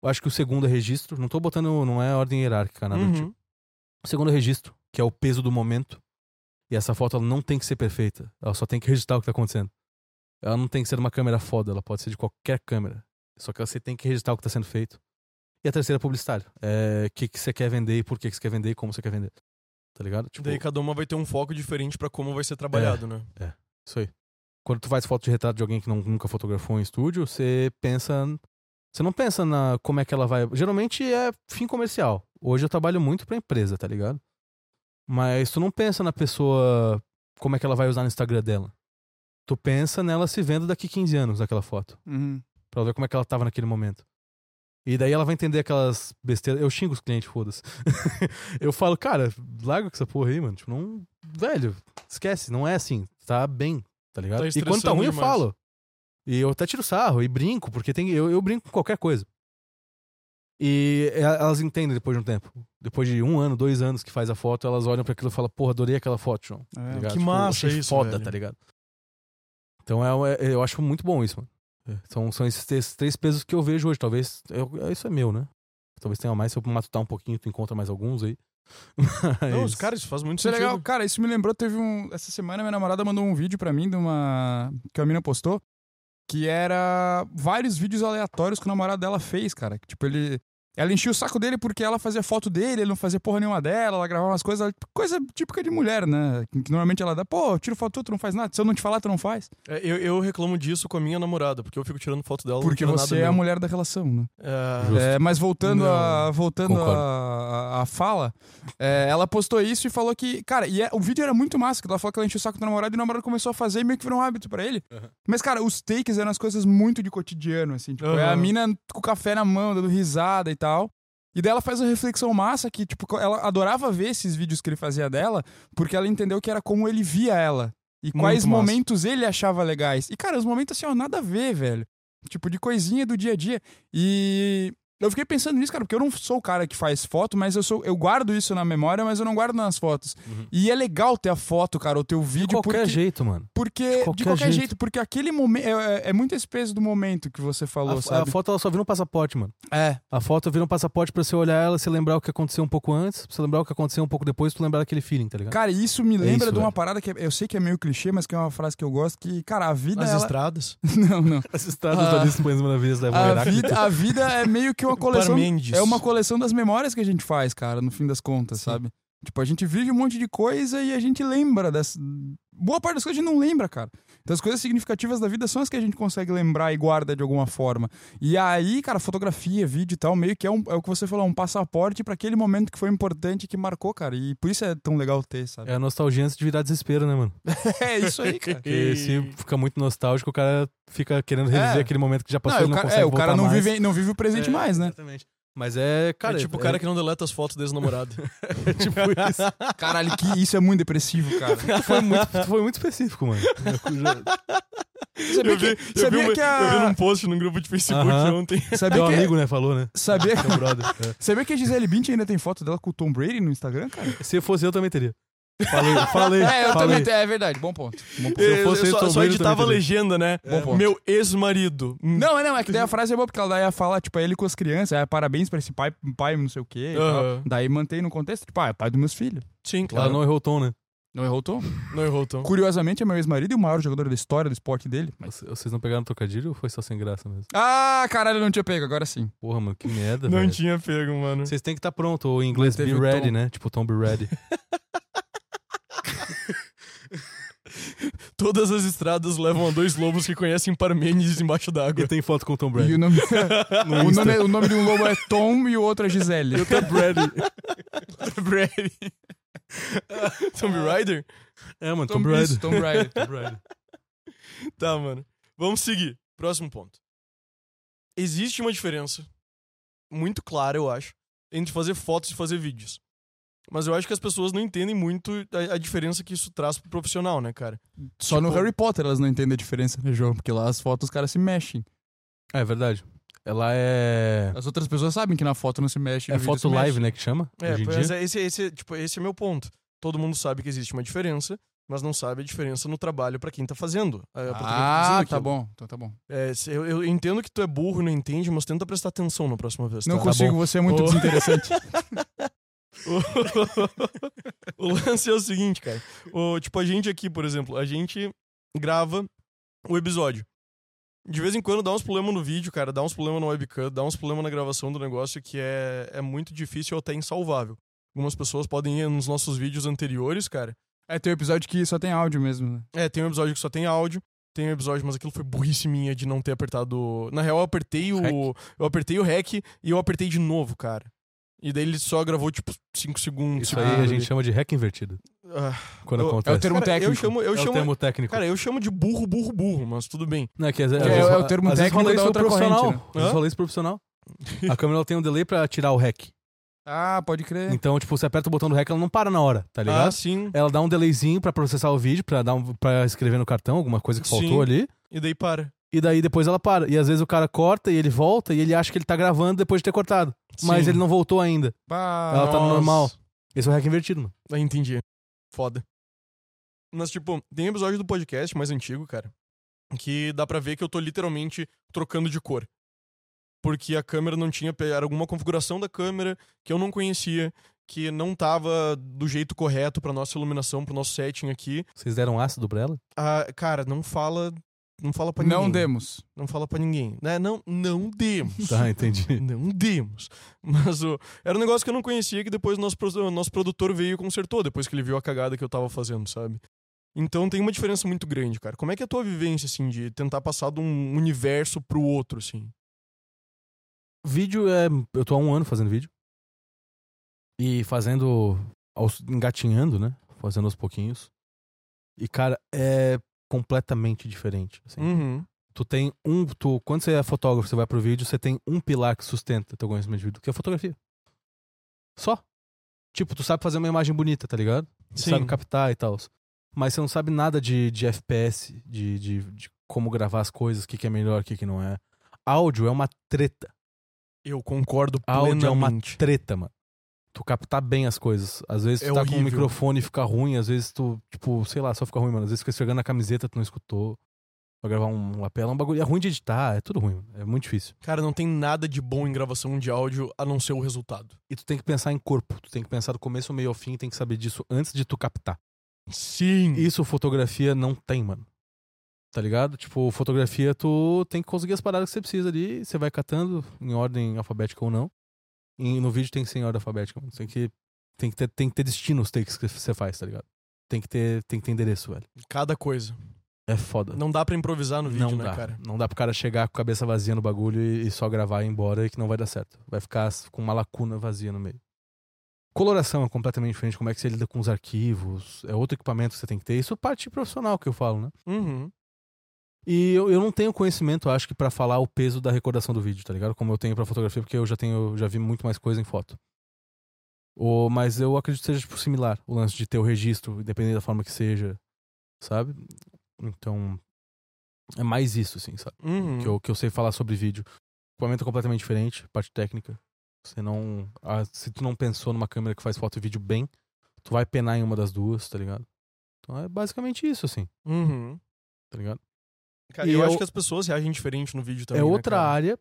Eu acho que o segundo é registro. Não tô botando, não é ordem hierárquica, nada do tipo. Uhum. O segundo registro, que é o peso do momento. E essa foto ela não tem que ser perfeita. Ela só tem que registrar o que tá acontecendo. Ela não tem que ser uma câmera foda, ela pode ser de qualquer câmera. Só que você tem que registrar o que tá sendo feito. E a terceira é publicitário. É o que, que você quer vender e por que, que você quer vender e como você quer vender. Tá ligado? Tipo, Daí cada uma vai ter um foco diferente pra como vai ser trabalhado, né? isso aí. Quando tu faz foto de retrato de alguém que não, nunca fotografou em estúdio, você pensa. Você não pensa na como é que ela vai. Geralmente é fim comercial. Hoje eu trabalho muito pra empresa, tá ligado? Mas tu não pensa na pessoa. Como é que ela vai usar no Instagram dela. Tu pensa nela se vendo daqui 15 anos, aquela foto. Uhum. Pra ver como é que ela tava naquele momento. E daí ela vai entender aquelas besteiras. Eu xingo os clientes, foda-se. eu falo, cara, larga com essa porra aí, mano. Tipo, não. Velho, esquece, não é assim. Tá bem, tá ligado? Tá e quando tá ruim, eu demais. falo. E eu até tiro sarro e brinco, porque tem, eu, eu brinco com qualquer coisa. E elas entendem depois de um tempo. Depois de um ano, dois anos que faz a foto, elas olham pra aquilo e falam, porra, adorei aquela foto, João. Tá É, ligado? que massa achei isso, foda, velho. tá ligado? Então é, é- eu acho muito bom isso, mano. É, São, são esses, esses três pesos que eu vejo hoje. Talvez. eu- é, isso é meu, né? Talvez tenha mais. Se eu matutar um pouquinho, tu encontra mais alguns aí. Não, Mas- os caras, isso faz muito Isso é sentido. legal. Cara, isso me lembrou, teve um... Essa semana minha namorada mandou um vídeo pra mim de uma... Que a mina postou. Que era vários vídeos aleatórios que o namorado dela fez, cara. Tipo, ele Ela enchia o saco dele porque ela fazia foto dele, ele não fazia porra nenhuma dela, ela gravava umas coisas, coisa típica de mulher, né? Que normalmente ela dá, pô, eu tiro foto tua, tu não faz nada. Se eu não te falar, tu não faz. É, eu, eu reclamo disso com a minha namorada, porque eu fico tirando foto dela. Porque você nada é a meu. mulher da relação, né? É, Justo. É, mas voltando Não. a voltando a, a- a fala, é, ela postou isso e falou que, cara, e é- o vídeo era muito massa, que ela falou que ela encheu o saco do namorado e o namorado começou a fazer e meio que virou um hábito pra ele. Uhum. Mas, cara, os takes eram as coisas muito de cotidiano, assim, tipo, é a Uhum. mina com o café na mão, dando risada e tal. E daí ela faz uma reflexão massa que, tipo, ela adorava ver esses vídeos que ele fazia dela, porque ela entendeu que era como ele via ela. E Muito quais massa. momentos ele achava legais. E, cara, os momentos assim, ó, nada a ver, velho. Tipo, de coisinha do dia a dia. E eu fiquei pensando nisso, cara, porque eu não sou o cara que faz foto, mas eu sou eu guardo isso na memória, mas eu não guardo nas fotos. Uhum. E é legal ter a foto, cara, o teu De vídeo qualquer porque jeito, mano. porque de de qualquer qualquer, jeito. jeito. porque aquele momento é, é- é muito esse peso do momento que você falou, A, a sabe? foto ela só vira um passaporte, mano. É. A foto vira um passaporte pra você olhar ela, você lembrar o que aconteceu um pouco antes, pra você lembrar o que aconteceu um pouco depois, pra tu lembrar daquele feeling, tá ligado? Cara, isso me lembra isso, de uma velho. parada que é- eu sei que é meio clichê, mas que é uma frase que eu gosto que, cara, a vida As ela... estradas. não, não. As estradas Ah. ali se põem na vida levam A vida, a vida é meio que uma coleção. Parmendes. É uma coleção das memórias que a gente faz, cara, no fim das contas, Sim. sabe? Tipo, a gente vive um monte de coisa e a gente lembra das. Boa parte das coisas a gente não lembra, cara. Então as coisas significativas da vida são as que a gente consegue lembrar e guarda de alguma forma. E aí, cara, fotografia, vídeo e tal, meio que é, um, é o que você falou, um passaporte pra aquele momento que foi importante, que marcou, cara. E por isso é tão legal ter, sabe? É a nostalgia antes de virar desespero, né, mano? É, isso aí, cara. Porque se fica muito nostálgico, o cara fica querendo reviver É. aquele momento que já passou Não, e não cara, consegue é, o cara não mais. vive, não vive o presente É, mais, né? Exatamente. Mas é, cara... é tipo o cara que não deleta as fotos desse namorado. é tipo isso. Caralho, que isso é muito depressivo, cara. Tu foi muito, foi muito específico, mano. Sabia eu vi, que, eu, vi sabia uma- que a... eu vi num post num grupo de Facebook Aham. ontem. Sabia Teu que, amigo, né, falou, né? sabia, Teu brother. É. sabia que a Gisele Bündchen ainda tem foto dela com o Tom Brady no Instagram, cara? Se eu fosse eu, também teria. Falei, falei. É, eu falei. também. É verdade, bom ponto. Bom ponto. eu fosse eu só, Tom só editava a legenda, né? Bom ponto. Meu ex-marido. Hum. Não, não, é que daí a frase é boa, porque ela daí ia falar, tipo, é ele com as crianças, é parabéns pra esse pai, pai não sei o quê. tal. Aham. Daí mantém no contexto, tipo, ah, é pai dos meus filhos. Sim, Ela claro. não errou o tom, né? Não errou o tom? Não errou então. Curiosamente, é meu ex-marido e o maior jogador da história do esporte dele. Mas... Vocês não pegaram trocadilho ou foi só sem graça mesmo? Ah, caralho, eu não tinha pego, agora sim. Porra, mano, que merda, Não velho. tinha pego, mano. Vocês têm que estar pronto, ou em inglês be o ready, tom. né? Tipo, Tom be ready. Todas as estradas levam a dois lobos que conhecem Parmênides embaixo d'água. E tem foto com o Tom E Brady. o nome... No o, nome, o nome de um lobo é Tom e o outro é Gisele. Tom Brady. Brady. Tomb Raider? É, mano, Tom Tom Brady. isso, Tom Brady. Tom Brady. Tá, mano. Vamos seguir. Próximo ponto. Existe uma diferença muito clara, eu acho, entre fazer fotos e fazer vídeos. Mas eu acho que as pessoas não entendem muito a, a diferença que isso traz pro profissional, né, cara? Só no Tipo- Harry Potter elas não entendem a diferença, né, João? Porque lá as fotos os caras se mexem. É verdade. Ela é. As outras pessoas sabem que na foto não se mexe. É foto live, né? Que chama? É, hoje em mas dia. é- esse, esse, tipo, esse é meu ponto. Todo mundo sabe que existe uma diferença, mas não sabe a diferença no trabalho pra quem tá fazendo. É, tá Ah, aquilo. tá bom. Então tá bom. É, eu, eu entendo que tu é burro e não entende, mas tenta prestar atenção na próxima vez. Não tá? consigo, bom. você é muito Ô. desinteressante. o lance é o seguinte, cara. O, tipo, a gente aqui, por exemplo, a gente grava o episódio. De vez em quando dá uns problemas no vídeo, cara, dá uns problemas no webcam, dá uns problemas na gravação do negócio que é, é muito difícil ou até insalvável. Algumas pessoas podem ir nos nossos vídeos anteriores, cara. É, tem um episódio que só tem áudio mesmo, né? É, tem um episódio que só tem áudio. Tem um episódio, mas aquilo foi burrice minha de não ter apertado. Na real, eu apertei o. Rec. Eu apertei o REC e eu apertei de novo, cara. E daí ele só gravou, tipo, 5 segundos. Isso aí a gente chama de hack invertido. Ah, Quando Eu- é acontece. É o termo cara, técnico. Eu chamo, eu é chamo, o termo técnico. Cara, eu chamo de burro, burro, burro, mas tudo bem. Não, é que às, às Que é- vezes, é o termo às técnico da outra profissional. corrente, né? Às vezes rola isso profissional. A câmera ela tem um delay pra tirar o hack. Ah, pode crer. Então, tipo, você aperta o botão do hack, ela não para na hora, tá ligado? Ah, sim. Ela dá um delayzinho pra processar o vídeo, pra, dar um, pra escrever no cartão alguma coisa que faltou Sim. ali. E daí para. E daí depois ela para. E às vezes o cara corta e ele volta e ele acha que ele tá gravando depois de ter cortado. Mas Sim. ele não voltou ainda. Ela tá no normal. Esse é o hack invertido, mano. Ah, entendi. Foda. Mas, tipo, tem um episódio do podcast mais antigo, cara, que dá pra ver que eu tô literalmente trocando de cor. Porque a câmera não tinha. Era alguma configuração da câmera que eu não conhecia, que não tava do jeito correto pra nossa iluminação, pro nosso setting aqui. Vocês deram ácido pra ela? Ah, cara, não fala não fala pra ninguém. Não demos. Não fala pra ninguém. Né? Não, não demos. Tá, entendi. Não demos. Mas o, era um negócio que eu não conhecia que depois o nosso, o nosso produtor veio e consertou, depois que ele viu a cagada que eu tava fazendo, sabe? Então tem uma diferença muito grande, cara. Como é que é a tua vivência, assim, de tentar passar de um universo pro outro, assim? Vídeo é. Eu tô há um ano fazendo vídeo. E fazendo. aos- engatinhando, né? Fazendo aos pouquinhos. E, cara, é completamente diferente. assim. Uhum. Tu tem um. Tu, quando você é fotógrafo, você vai pro vídeo, você tem um pilar que sustenta teu conhecimento de vídeo, que é a fotografia. Só. Tipo, tu sabe fazer uma imagem bonita, tá ligado? Tu Sim. sabe captar e tal. Mas você não sabe nada de, de FPS, de, de, de como gravar as coisas, o que, que é melhor, o que, que não é. Áudio é uma treta. Eu concordo Áudio é uma plenamente. treta, mano. Tu captar bem as coisas. Às vezes tu É tá com o horrível. microfone e fica ruim, às vezes tu, tipo, sei lá, só fica ruim, mano. Às vezes fica esfregando a camiseta, tu não escutou. Pra gravar um lapela, é um bagulho. É ruim de editar, é tudo ruim. É muito difícil. Cara, não tem nada de bom em gravação de áudio a não ser o resultado. E tu tem que pensar em corpo. Tu tem que pensar do começo ao meio ao fim, tem que saber disso antes de tu captar. Sim. Isso fotografia não tem, mano. Tá ligado? Tipo, fotografia tu tem que conseguir as paradas que você precisa ali, você vai catando em ordem alfabética ou não. E no vídeo tem que ser em ordem alfabética, mano. Tem que, tem que, ter, tem que ter destino os takes que você faz, tá ligado? Tem que ter, tem que ter endereço, velho. Cada coisa. É foda. Não dá pra improvisar no vídeo, não né, dá. cara? Não dá pro cara chegar com a cabeça vazia no bagulho e, e só gravar e ir embora e que não vai dar certo. Vai ficar com uma lacuna vazia no meio. Coloração é completamente diferente, como é que você lida com os arquivos, é outro equipamento que você tem que ter. Isso é parte profissional que eu falo, né? Uhum. E eu, eu não tenho conhecimento, acho que, pra falar o peso da recordação do vídeo, tá ligado? Como eu tenho pra fotografia, porque eu já tenho, já vi muito mais coisa em foto. O, mas eu acredito que seja tipo, similar, o lance de ter o registro, independente da forma que seja, sabe? Então, é mais isso, assim, sabe? Uhum. Que, eu, que eu sei falar sobre vídeo. O equipamento é completamente diferente, parte técnica. Você não. ah, se tu não pensou numa câmera que faz foto e vídeo bem, tu vai penar em uma das duas, tá ligado? Então é basicamente isso, assim, Uhum. tá ligado? Cara, E eu eu- acho que as pessoas reagem diferente no vídeo também. é né, outra cara? área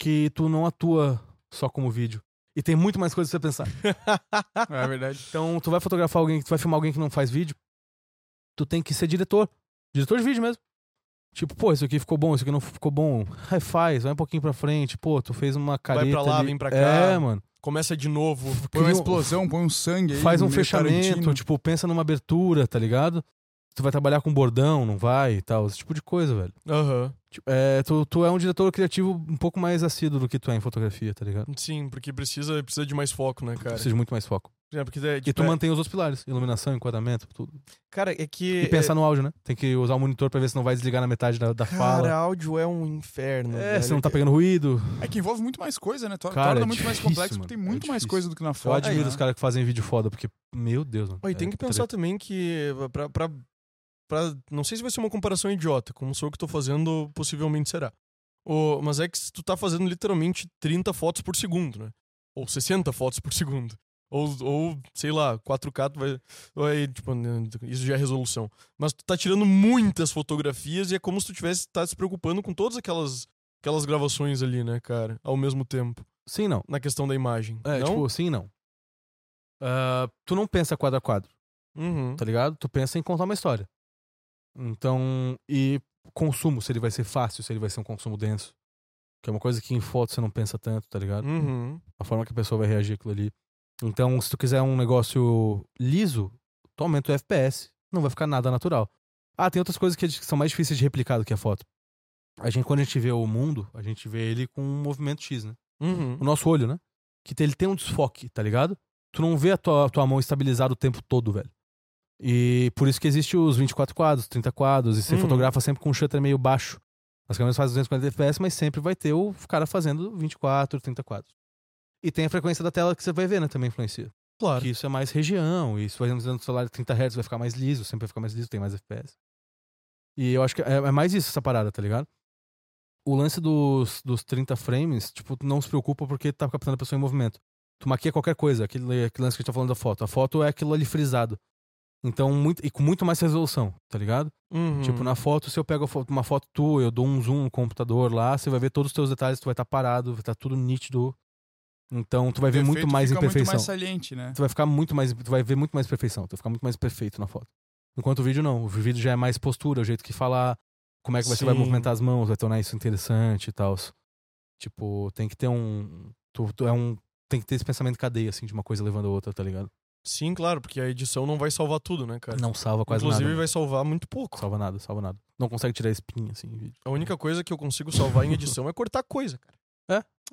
que tu não atua só como vídeo. E tem muito mais coisas pra você pensar. É verdade. Então, tu vai fotografar alguém, tu vai filmar alguém que não faz vídeo, tu tem que ser diretor. Diretor de vídeo mesmo. Tipo, pô, isso aqui ficou bom, isso aqui não ficou bom. Aí faz, vai um pouquinho pra frente. Pô, tu fez uma careta pra lá, ali. vem pra cá. É, mano. Começa de novo. Põe uma um- explosão, põe um sangue aí. Faz um fechamento, Tarantino. tipo, pensa numa abertura, tá ligado? Tu vai trabalhar com bordão, não vai e tal. Esse tipo de coisa, velho. Aham. Tipo, é, tu, tu é um diretor criativo um pouco mais assíduo do que tu é em fotografia, tá ligado? Sim, porque precisa, precisa de mais foco, né, cara? Precisa de muito mais foco. É, porque, é, E tipo, tu é- mantém os outros pilares, iluminação, enquadramento, tudo. Cara, é que. E pensar no áudio, né? Tem que usar o monitor pra ver se não vai desligar na metade da, da Cara, fala. áudio é um inferno. É, velho. se não tá pegando ruído. É que envolve muito mais coisa, né? Cara, Torna é muito mais difícil, complexo, mano. porque tem É muito mais difícil. coisa do que na Eu foto. admiro né? os caras que fazem vídeo foda, porque, meu Deus, mano. E É, tem que tá pensar também que. Pra, pra, pra- Não sei se vai ser uma comparação idiota, como sou eu que tô fazendo, possivelmente será. O, mas é que tu tá fazendo literalmente 30 fotos por segundo, né? Ou 60 fotos por segundo. Ou, ou sei lá, 4K tu vai. vai tipo, né, isso já é resolução. Mas tu tá tirando muitas fotografias e é como se tu tivesse tá se preocupando com todas aquelas, aquelas gravações ali, né, cara? Ao mesmo tempo. Sim, não. Na questão da imagem. É, não? tipo, sim, não. Ah, tu não pensa quadro a quadro. Uhum. tá ligado? Tu pensa em contar uma história. Então, e consumo, se ele vai ser fácil, se ele vai ser um consumo denso. Que é uma coisa que em foto você não pensa tanto, tá ligado? Uhum. A forma que a pessoa vai reagir aquilo ali. Então, se tu quiser um negócio liso, tu aumenta o FPS. Não vai ficar nada natural. Ah, tem outras coisas que são mais difíceis de replicar do que a foto. A gente, quando a gente vê o mundo, a gente vê ele com um movimento X, né? Uhum. O nosso olho, né? Que ele tem um desfoque, tá ligado? Tu não vê a tua, a tua mão estabilizada o tempo todo, velho. E por isso que existe os 24 quadros, 30 quadros, e você Uhum. fotografa sempre com um shutter meio baixo. As câmeras fazem 240 FPS, mas sempre vai ter o cara fazendo 24, 30 quadros. E tem a frequência da tela que você vai ver, né? Também influencia. Claro. Que isso é mais região, e isso vai usando o celular de 30 Hz vai ficar mais liso, sempre vai ficar mais liso, tem mais FPS. E eu acho que é, é mais isso, essa parada, tá ligado? O lance dos, dos 30 frames, tipo, não se preocupa porque tá captando a pessoa em movimento. Tu maquia qualquer coisa, aquele, aquele lance que a gente tá falando da foto. A foto é aquilo ali frisado. Então, muito, e com muito mais resolução, tá ligado? Uhum. Tipo, na foto, se eu pego uma foto tua, eu dou um zoom no computador lá, você vai ver todos os teus detalhes, tu vai estar parado, vai estar tudo nítido. Então, tu vai ver O muito efeito mais imperfeição. muito mais saliente, né? Tu vai ficar muito mais. Tu vai ver muito mais perfeição, tu vai ficar muito mais perfeito na foto. Enquanto o vídeo não. O vídeo já é mais postura, o jeito que falar, como é que você vai Sim. movimentar as mãos, vai tornar isso interessante e tal. Tipo, tem que ter um. Tu, tu é um. Tem que ter esse pensamento de cadeia, assim, de uma coisa levando a outra, tá ligado? Sim, claro, porque a edição não vai salvar tudo, né, cara? Não salva quase Inclusive nada. vai salvar muito pouco. Salva nada, salva nada. Não consegue tirar espinha, assim, em vídeo. A única coisa que eu consigo salvar em edição é cortar coisa, cara.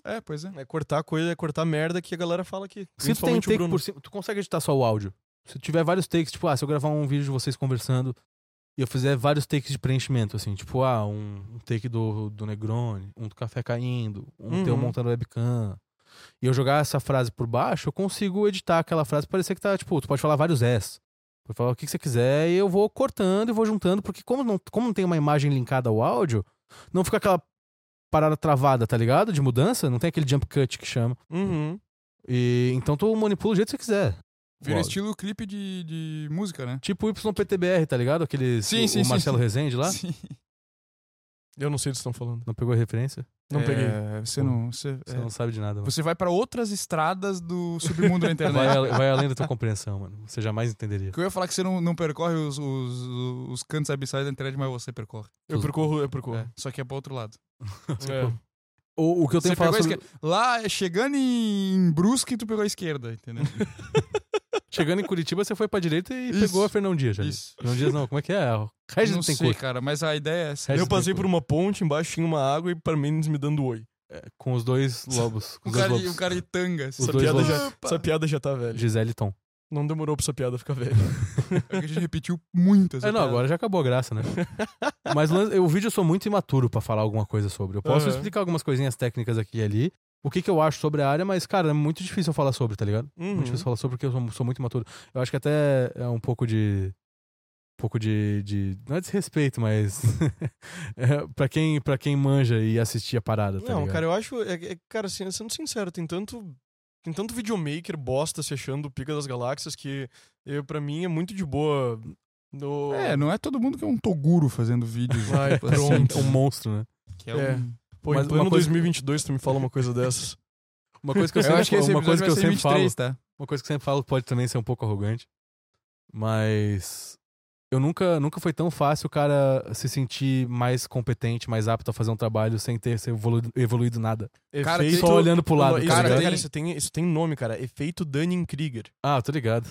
É, pois é. É cortar coisa, é cortar merda que a galera fala aqui. Se tu tem take por cima, tu consegue editar só o áudio. Se tiver vários takes, tipo, ah, se eu gravar um vídeo de vocês conversando e eu fizer vários takes de preenchimento, assim, tipo, ah, um, um take do, do Negroni, um do café caindo, um teu Uhum. montando webcam. E eu jogar essa frase por baixo, eu consigo editar aquela frase parecer que tá, tipo, tu pode falar vários S. Pode falar o que, que você quiser e eu vou cortando e vou juntando, porque como não, como não tem uma imagem linkada ao áudio, não fica aquela parada travada, tá ligado? De mudança, não tem aquele jump cut que chama. Uhum. E então tu manipula do jeito que você quiser. Vira estilo clipe de, de música, né? Tipo YPTBR, tá ligado? Aqueles. Sim, o, sim, o Marcelo sim. Rezende lá. Sim. Eu não sei do que vocês estão falando. Não pegou a referência? Não É, peguei. Você não. Você, Você é. não sabe de nada, mano. Você vai pra outras estradas do submundo da Vai, internet. ale- vai além da tua compreensão, mano. Você jamais entenderia. Que eu ia falar que você não, não percorre os, os, os cantos abissais da internet, mas você percorre. Eu percorro, eu percorro. É, só que é pro outro lado. É. O, o que eu tenho Você que falar pegou a sobre... esquerda. Lá, chegando em Brusque, tu pegou a esquerda, entendeu? Chegando em Curitiba, você foi pra direita e Isso. pegou a Fernão Dias já. Isso. Fernão Dias não, como é que é? O Regis não tem sei, cor. cara, mas a ideia é essa. Regis Eu passei por uma ponte, embaixo tinha uma água e Parmênides me dando oi. Com os dois lobos. Com os dois cara, lobos. um cara de tanga. Os Essa dois piada, já, essa piada já tá velha. Gisele e Tom. Não demorou pra essa piada ficar velha. É que a gente repetiu muito essa É, não, piada. agora já acabou a graça, né? Mas o o vídeo eu sou muito imaturo pra falar alguma coisa sobre. Eu posso Aham. explicar algumas coisinhas técnicas aqui e ali. O que, que eu acho sobre a área, mas, cara, é muito difícil eu falar sobre, tá ligado? Uhum. Muito difícil falar sobre porque eu sou, sou muito imaturo. Eu acho que até é um pouco de. Um pouco de. de não é desrespeito, mas. é, pra, quem, pra quem manja e assistir a parada, tá Não, ligado? cara, eu acho. É, é- cara, assim, sendo sincero, tem tanto. Tem tanto videomaker bosta se achando o pica das galáxias que eu, pra mim é muito de boa. No... É, não é todo mundo que é um Toguro fazendo vídeos. Vai, assim, pronto. É um monstro, né? Que É. um... Pô, Mas em plano uma coisa- 2022 tu me fala uma coisa dessas. Uma coisa que eu Eu, sempre, acho que esse uma coisa que eu sempre falo. 23, tá? Uma coisa que eu sempre falo pode também ser um pouco arrogante, mas eu nunca, nunca foi tão fácil o cara se sentir mais competente, mais apto a fazer um trabalho sem ter se evoluído, evoluído nada. Cara, Efeito... Só olhando pro lado, Isso, tá cara, ligado? cara, isso, tem, isso tem nome, cara. Efeito Dunning-Krieger. Ah, tô ligado.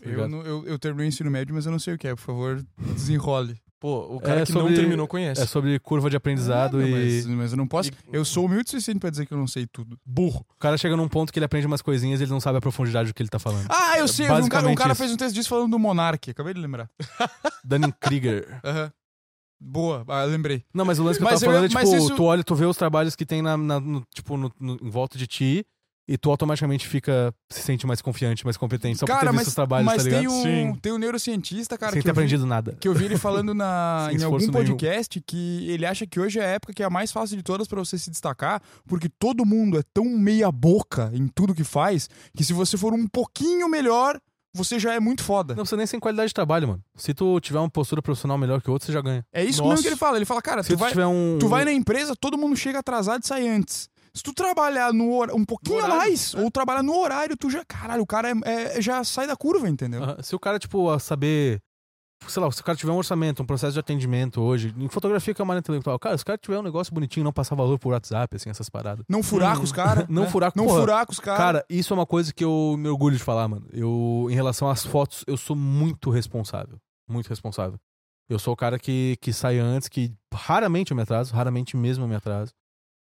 Eu, Obrigado. não- eu, eu terminei o ensino médio, mas eu não sei o que é. Por favor, desenrole. Pô, o cara É que sobre- não terminou conhece. É sobre curva de aprendizado Ah, e mas, mas eu não posso. E- Eu sou humilde o suficiente pra dizer que eu não sei tudo. Burro. o cara chega num ponto que ele aprende umas coisinhas e ele não sabe a profundidade do que ele tá falando. Ah, eu sei. Um cara, um cara fez um texto disso falando do Monark. Acabei de lembrar. Dunning-Krieger. Aham. Boa, ah, lembrei. Não, mas o lance que Mas eu tava eu- falando é, tipo, isso- tu olha, tu vê os trabalhos que tem na, na- no, tipo, no- no- em volta de ti e tu automaticamente fica, se sente mais confiante, mais competente, só por ter cara, visto mas, os trabalhos, mas tá ligado? tem, um, Sim. tem um neurocientista, cara, Sem que ter eu, vi, aprendido nada. que eu vi ele falando na, em algum esforço nenhum. podcast que ele acha que hoje é a época que é a mais fácil de todas pra você se destacar, porque todo mundo é tão meia boca em tudo que faz, que se você for um pouquinho melhor, você já é muito foda. Não precisa nem sem qualidade de trabalho, mano. Se tu tiver uma postura profissional melhor que o outro, você já ganha. É isso Nossa. mesmo que ele fala. Ele fala, cara, Se tu tu, vai, tiver um. tu vai na empresa, todo mundo chega atrasado e sai antes. Se tu trabalhar no hor- um pouquinho horário, mais, ou trabalhar no horário, tu já. Caralho, o cara é- é- já sai da curva, entendeu? Aham. Se o cara, tipo, saber. Sei lá, se o cara tiver um orçamento, um processo de atendimento hoje, em fotografia que é uma área intelectual, cara, se o cara tiver um negócio bonitinho, não passar valor por WhatsApp, assim, essas paradas. Não furar com os caras. Não né? furar com- Não porra, furar com os caras. Cara, isso é uma coisa que eu me orgulho de falar, mano. Eu, em relação às fotos, eu sou muito responsável. Muito responsável. Eu sou o cara que, que sai antes, que raramente eu me atraso, raramente mesmo eu me atraso.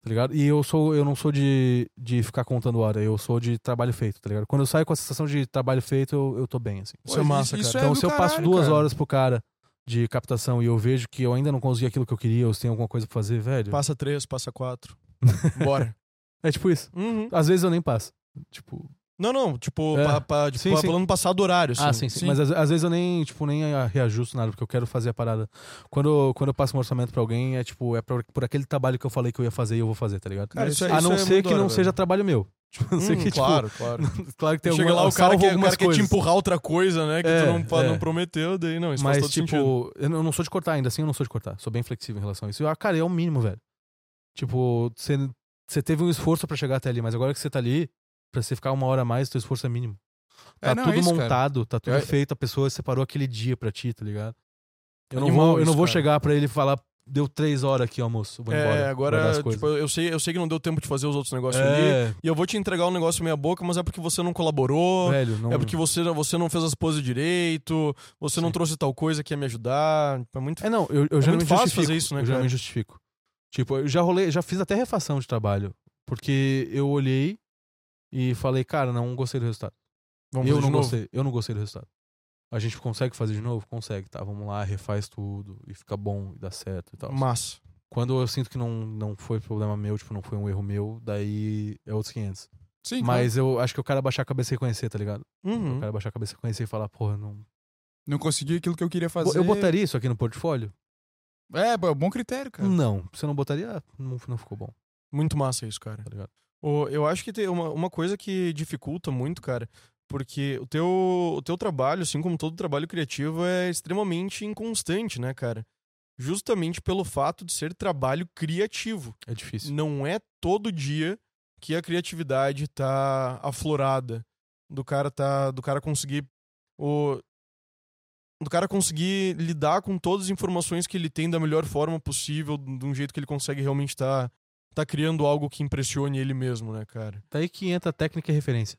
Tá ligado? E eu sou, eu não sou de, de ficar contando hora, eu sou de trabalho feito, tá ligado? Quando eu saio com a sensação de trabalho feito, eu, eu tô bem, assim. Isso é massa, cara. é então, do se eu passo duas cara. horas pro cara de captação e eu vejo que eu ainda não consegui aquilo que eu queria, ou se tem alguma coisa pra fazer, velho. Passa três, passa quatro. Bora. É tipo isso. Uhum. Às vezes eu nem passo. Tipo, Não, não, tipo, É. pa- pa- tipo, Sim, sim. falando passado horário, assim. Ah, sim, sim. sim. Mas às, às vezes eu nem, tipo, nem ah, reajusto nada, porque eu quero fazer a parada. Quando, quando eu passo um orçamento pra alguém, é tipo, é por, por aquele trabalho que eu falei que eu ia fazer e eu vou fazer, tá ligado? Cara, isso a isso não é ser que hora, não velho. seja trabalho meu. Tipo, a não ser Hum, que, tipo, claro, claro. claro que tem Chega alguma, lá, o cara, quer, o cara quer te empurrar outra coisa, né? Que É, tu não, é. não prometeu, daí não, isso Mas, faz todo tipo, sentido. eu não eu não sou de cortar ainda, assim eu não sou de cortar. Sou bem flexível em relação a isso. Ah, cara, é o mínimo, velho. Tipo, você você teve um esforço pra chegar até ali, mas agora que você tá ali, pra você ficar uma hora a mais, teu esforço é mínimo. Tá É, não, tudo é isso, montado, tá tudo Eu- feito, a pessoa separou aquele dia pra ti, tá ligado? Eu não vou, eu não isso, vou cara. chegar pra ele e falar, deu três horas aqui, almoço. Vou embora. É, agora, tipo, eu sei, eu sei que não deu tempo de fazer os outros negócios ali. é, E eu vou te entregar um negócio meia boca, mas é porque você não colaborou. velho, não. É porque você, você não fez as poses direito, você não Sim. trouxe tal coisa que ia me ajudar. É muito. É, não, eu, eu É já me justifico. fazer isso, né, Eu já me justifico. Tipo, eu já rolei, já fiz até refação de trabalho. Porque eu olhei e falei, cara, não gostei do resultado. Vamos eu não gostei, eu não gostei do resultado. A gente consegue fazer de novo? Consegue, tá? Vamos lá, refaz tudo e fica bom e dá certo e tal. Massa. Quando eu sinto que não, não foi problema meu, tipo, não foi um erro meu, daí é outros 500. Sim, claro. Mas eu acho que eu quero baixar a cabeça e reconhecer, tá ligado? Uhum. Eu quero baixar a cabeça e reconhecer e falar, porra, não. Não consegui aquilo que eu queria fazer. Eu botaria isso aqui no portfólio? É, bom critério, cara. Não. Você não botaria? Não, não ficou bom, Muito massa isso, cara. tá ligado? O- eu acho que tem uma, uma coisa que dificulta muito, cara, porque o teu, o teu trabalho, assim como todo trabalho criativo, é extremamente inconstante, né, cara? Justamente pelo fato de ser trabalho criativo. É difícil. Não é todo dia que a criatividade tá aflorada, do cara tá, do cara conseguir o do cara conseguir lidar com todas as informações que ele tem da melhor forma possível, de um jeito que ele consegue realmente tá tá criando algo que impressione ele mesmo, né, cara? Daí que entra técnica e referência.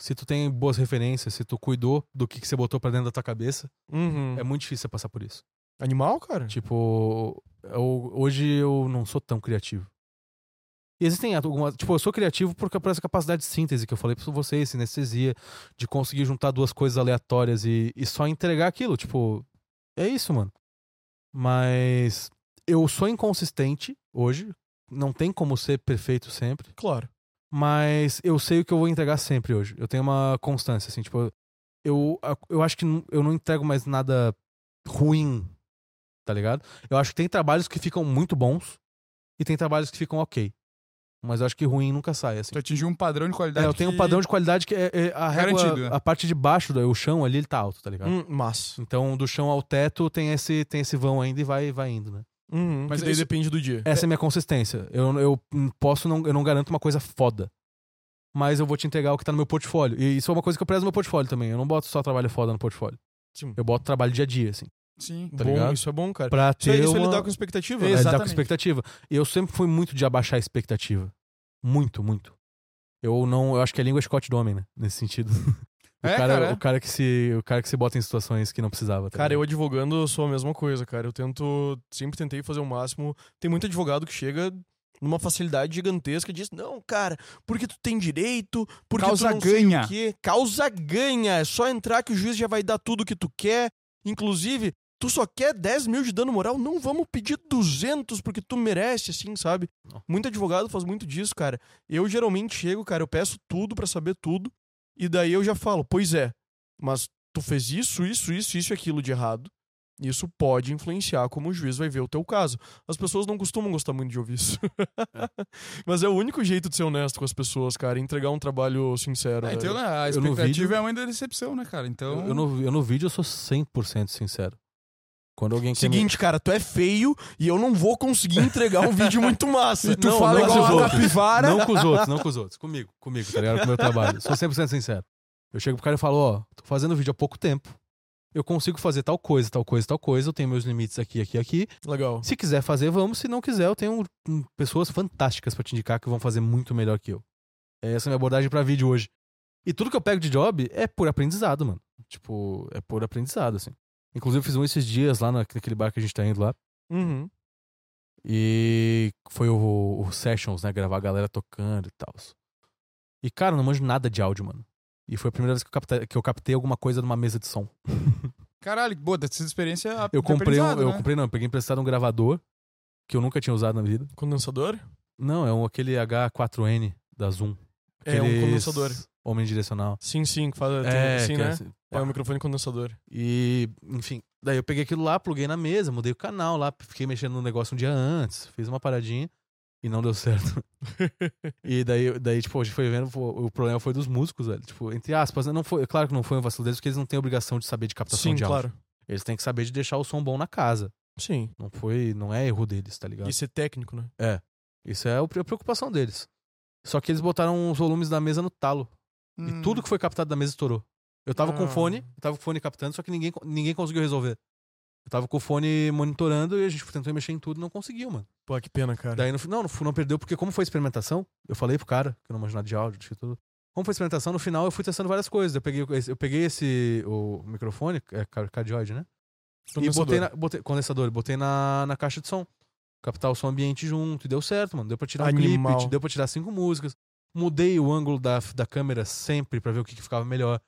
Se tu tem boas referências, se tu cuidou do que, que você botou pra dentro da tua cabeça, Uhum. é muito difícil você passar por isso. Animal, cara? Tipo, eu- hoje eu não sou tão criativo. E existem algumas. Tipo, eu sou criativo por, por essa capacidade de síntese que eu falei pra vocês, sinestesia, de conseguir juntar duas coisas aleatórias e, e só entregar aquilo. Tipo, é isso, mano. Mas eu sou inconsistente hoje. Não tem como ser perfeito sempre. Claro. Mas eu sei o que eu vou entregar sempre hoje. Eu tenho uma constância, assim, tipo, eu, eu acho que eu não entrego mais nada ruim, tá ligado? Eu acho que tem trabalhos que ficam muito bons e tem trabalhos que ficam ok. Mas eu acho que ruim nunca sai, assim. Tu atingiu um padrão de qualidade. É, eu tenho um que- padrão de qualidade que é, é a régua, né? a parte de baixo, do- o chão ali, ele tá alto, tá ligado? Hum, massa. Então, do chão ao teto tem esse, tem esse vão ainda e vai, vai indo, né? Uhum. Mas daí isso- depende do dia. Essa é a minha consistência. Eu, eu posso não, eu não garanto uma coisa foda. Mas eu vou te entregar o que tá no meu portfólio. E isso é uma coisa que eu prezo no meu portfólio também. Eu não boto só trabalho foda no portfólio. Sim. Eu boto trabalho dia a dia, assim. Sim. tá bom, ligado? isso é bom, cara. Pra Isso é, ter isso é uma... lidar com expectativa, É, né? lidar com expectativa. E eu sempre fui muito de abaixar a expectativa. Muito, muito. Eu não... Eu acho que a língua é chicote do homem, né? Nesse sentido. O, É, cara, cara, é. o cara que se o cara que se bota em situações que não precisava. tá Cara, eu advogando eu sou a mesma coisa, cara. Eu tento, sempre tentei fazer o máximo. Tem muito advogado que chega numa facilidade gigantesca e diz: "Não, cara, porque tu tem direito, porque Causa tu não sei ganha." o quê. Causa ganha, é só entrar que o juiz já vai dar tudo que tu quer. Inclusive, tu só quer 10 mil de dano moral, não vamos pedir 200 porque tu merece, assim, sabe? Não. Muito advogado faz muito disso, cara. Eu geralmente chego, cara, eu peço tudo pra saber tudo, e daí eu já falo, pois é, mas tu fez isso, isso, isso, isso e aquilo de errado. Isso pode influenciar como o juiz vai ver o teu caso. As pessoas não costumam gostar muito de ouvir isso. Mas é o único jeito de ser honesto com as pessoas, cara, entregar um trabalho sincero. Ah, então, né, a expectativa vídeo- é a mãe da decepção, né, cara? Então. Eu, eu no, eu no vídeo eu sou 100% sincero. Quando alguém quer me- Seguinte, cara, tu é feio e eu não vou conseguir entregar um vídeo muito massa. E tu não, fala não, com igual os a outros. capivara. Não com os outros, não com os outros. Comigo, comigo, tá ligado? Com o meu trabalho. Sou 100% sincero. Eu chego pro cara e falo, ó, tô fazendo vídeo há pouco tempo. Eu consigo fazer tal coisa, tal coisa, tal coisa. Eu tenho meus limites aqui, aqui, aqui. Legal. Se quiser fazer, vamos. Se não quiser, eu tenho hum, pessoas fantásticas pra te indicar que vão fazer muito melhor que eu. Essa é a minha abordagem pra vídeo hoje. E tudo que eu pego de job é por aprendizado, mano. Tipo, é por aprendizado, assim. Inclusive, eu fiz um esses dias lá na- naquele bar que a gente tá indo lá. Uhum. E foi o, o Sessions, né? Gravar a galera tocando e tal. E, cara, eu não manjo nada de áudio, mano. E foi a primeira vez que eu captei, que eu captei alguma coisa numa mesa de som. Caralho, boa, dessa experiência. Eu de comprei um. aprendizado, Eu né? comprei, não, eu peguei emprestado um gravador que eu nunca tinha usado na vida. Condensador? Não, é um aquele H4N da Zoom. É um Aqueles condensador. Homem direcional. Sim, sim, que faz, É, é né? assim, É um microfone condensador. E, enfim, daí eu peguei aquilo lá, pluguei na mesa, mudei o canal lá, fiquei mexendo no negócio um dia antes, fiz uma paradinha e não deu certo. e daí, daí tipo, a gente foi vendo, o problema foi dos músicos, velho. Tipo, entre aspas, né, não foi, claro que não foi um vacilo deles, porque eles não têm obrigação de saber de captação sim, de áudio. claro. Eles têm que saber de deixar o som bom na casa. Sim. Não foi, não é erro deles, tá ligado? Isso é técnico, né? Isso é a preocupação deles. Só que eles botaram os volumes da mesa no talo. E Hum. tudo que foi captado da mesa estourou. Eu tava com Ah. fone, eu tava com fone captando, só que ninguém, ninguém conseguiu resolver. Eu tava com o fone monitorando e a gente tentou mexer em tudo e não conseguiu, mano. Pô, que pena, cara. Daí no não, não perdeu, porque como foi experimentação, eu falei pro cara, que eu não manjo nada de áudio, de tudo. Como foi experimentação, no final eu fui testando várias coisas. Eu peguei, esse- eu peguei esse o microfone, é ca- cardioide, né? E botei na, botei, condensador, botei na, na caixa de som. Captar o som ambiente junto. E deu certo, mano. Deu pra tirar um Animal. clipe, deu pra tirar cinco músicas. Mudei o ângulo da, da câmera sempre pra ver o que, que ficava melhor.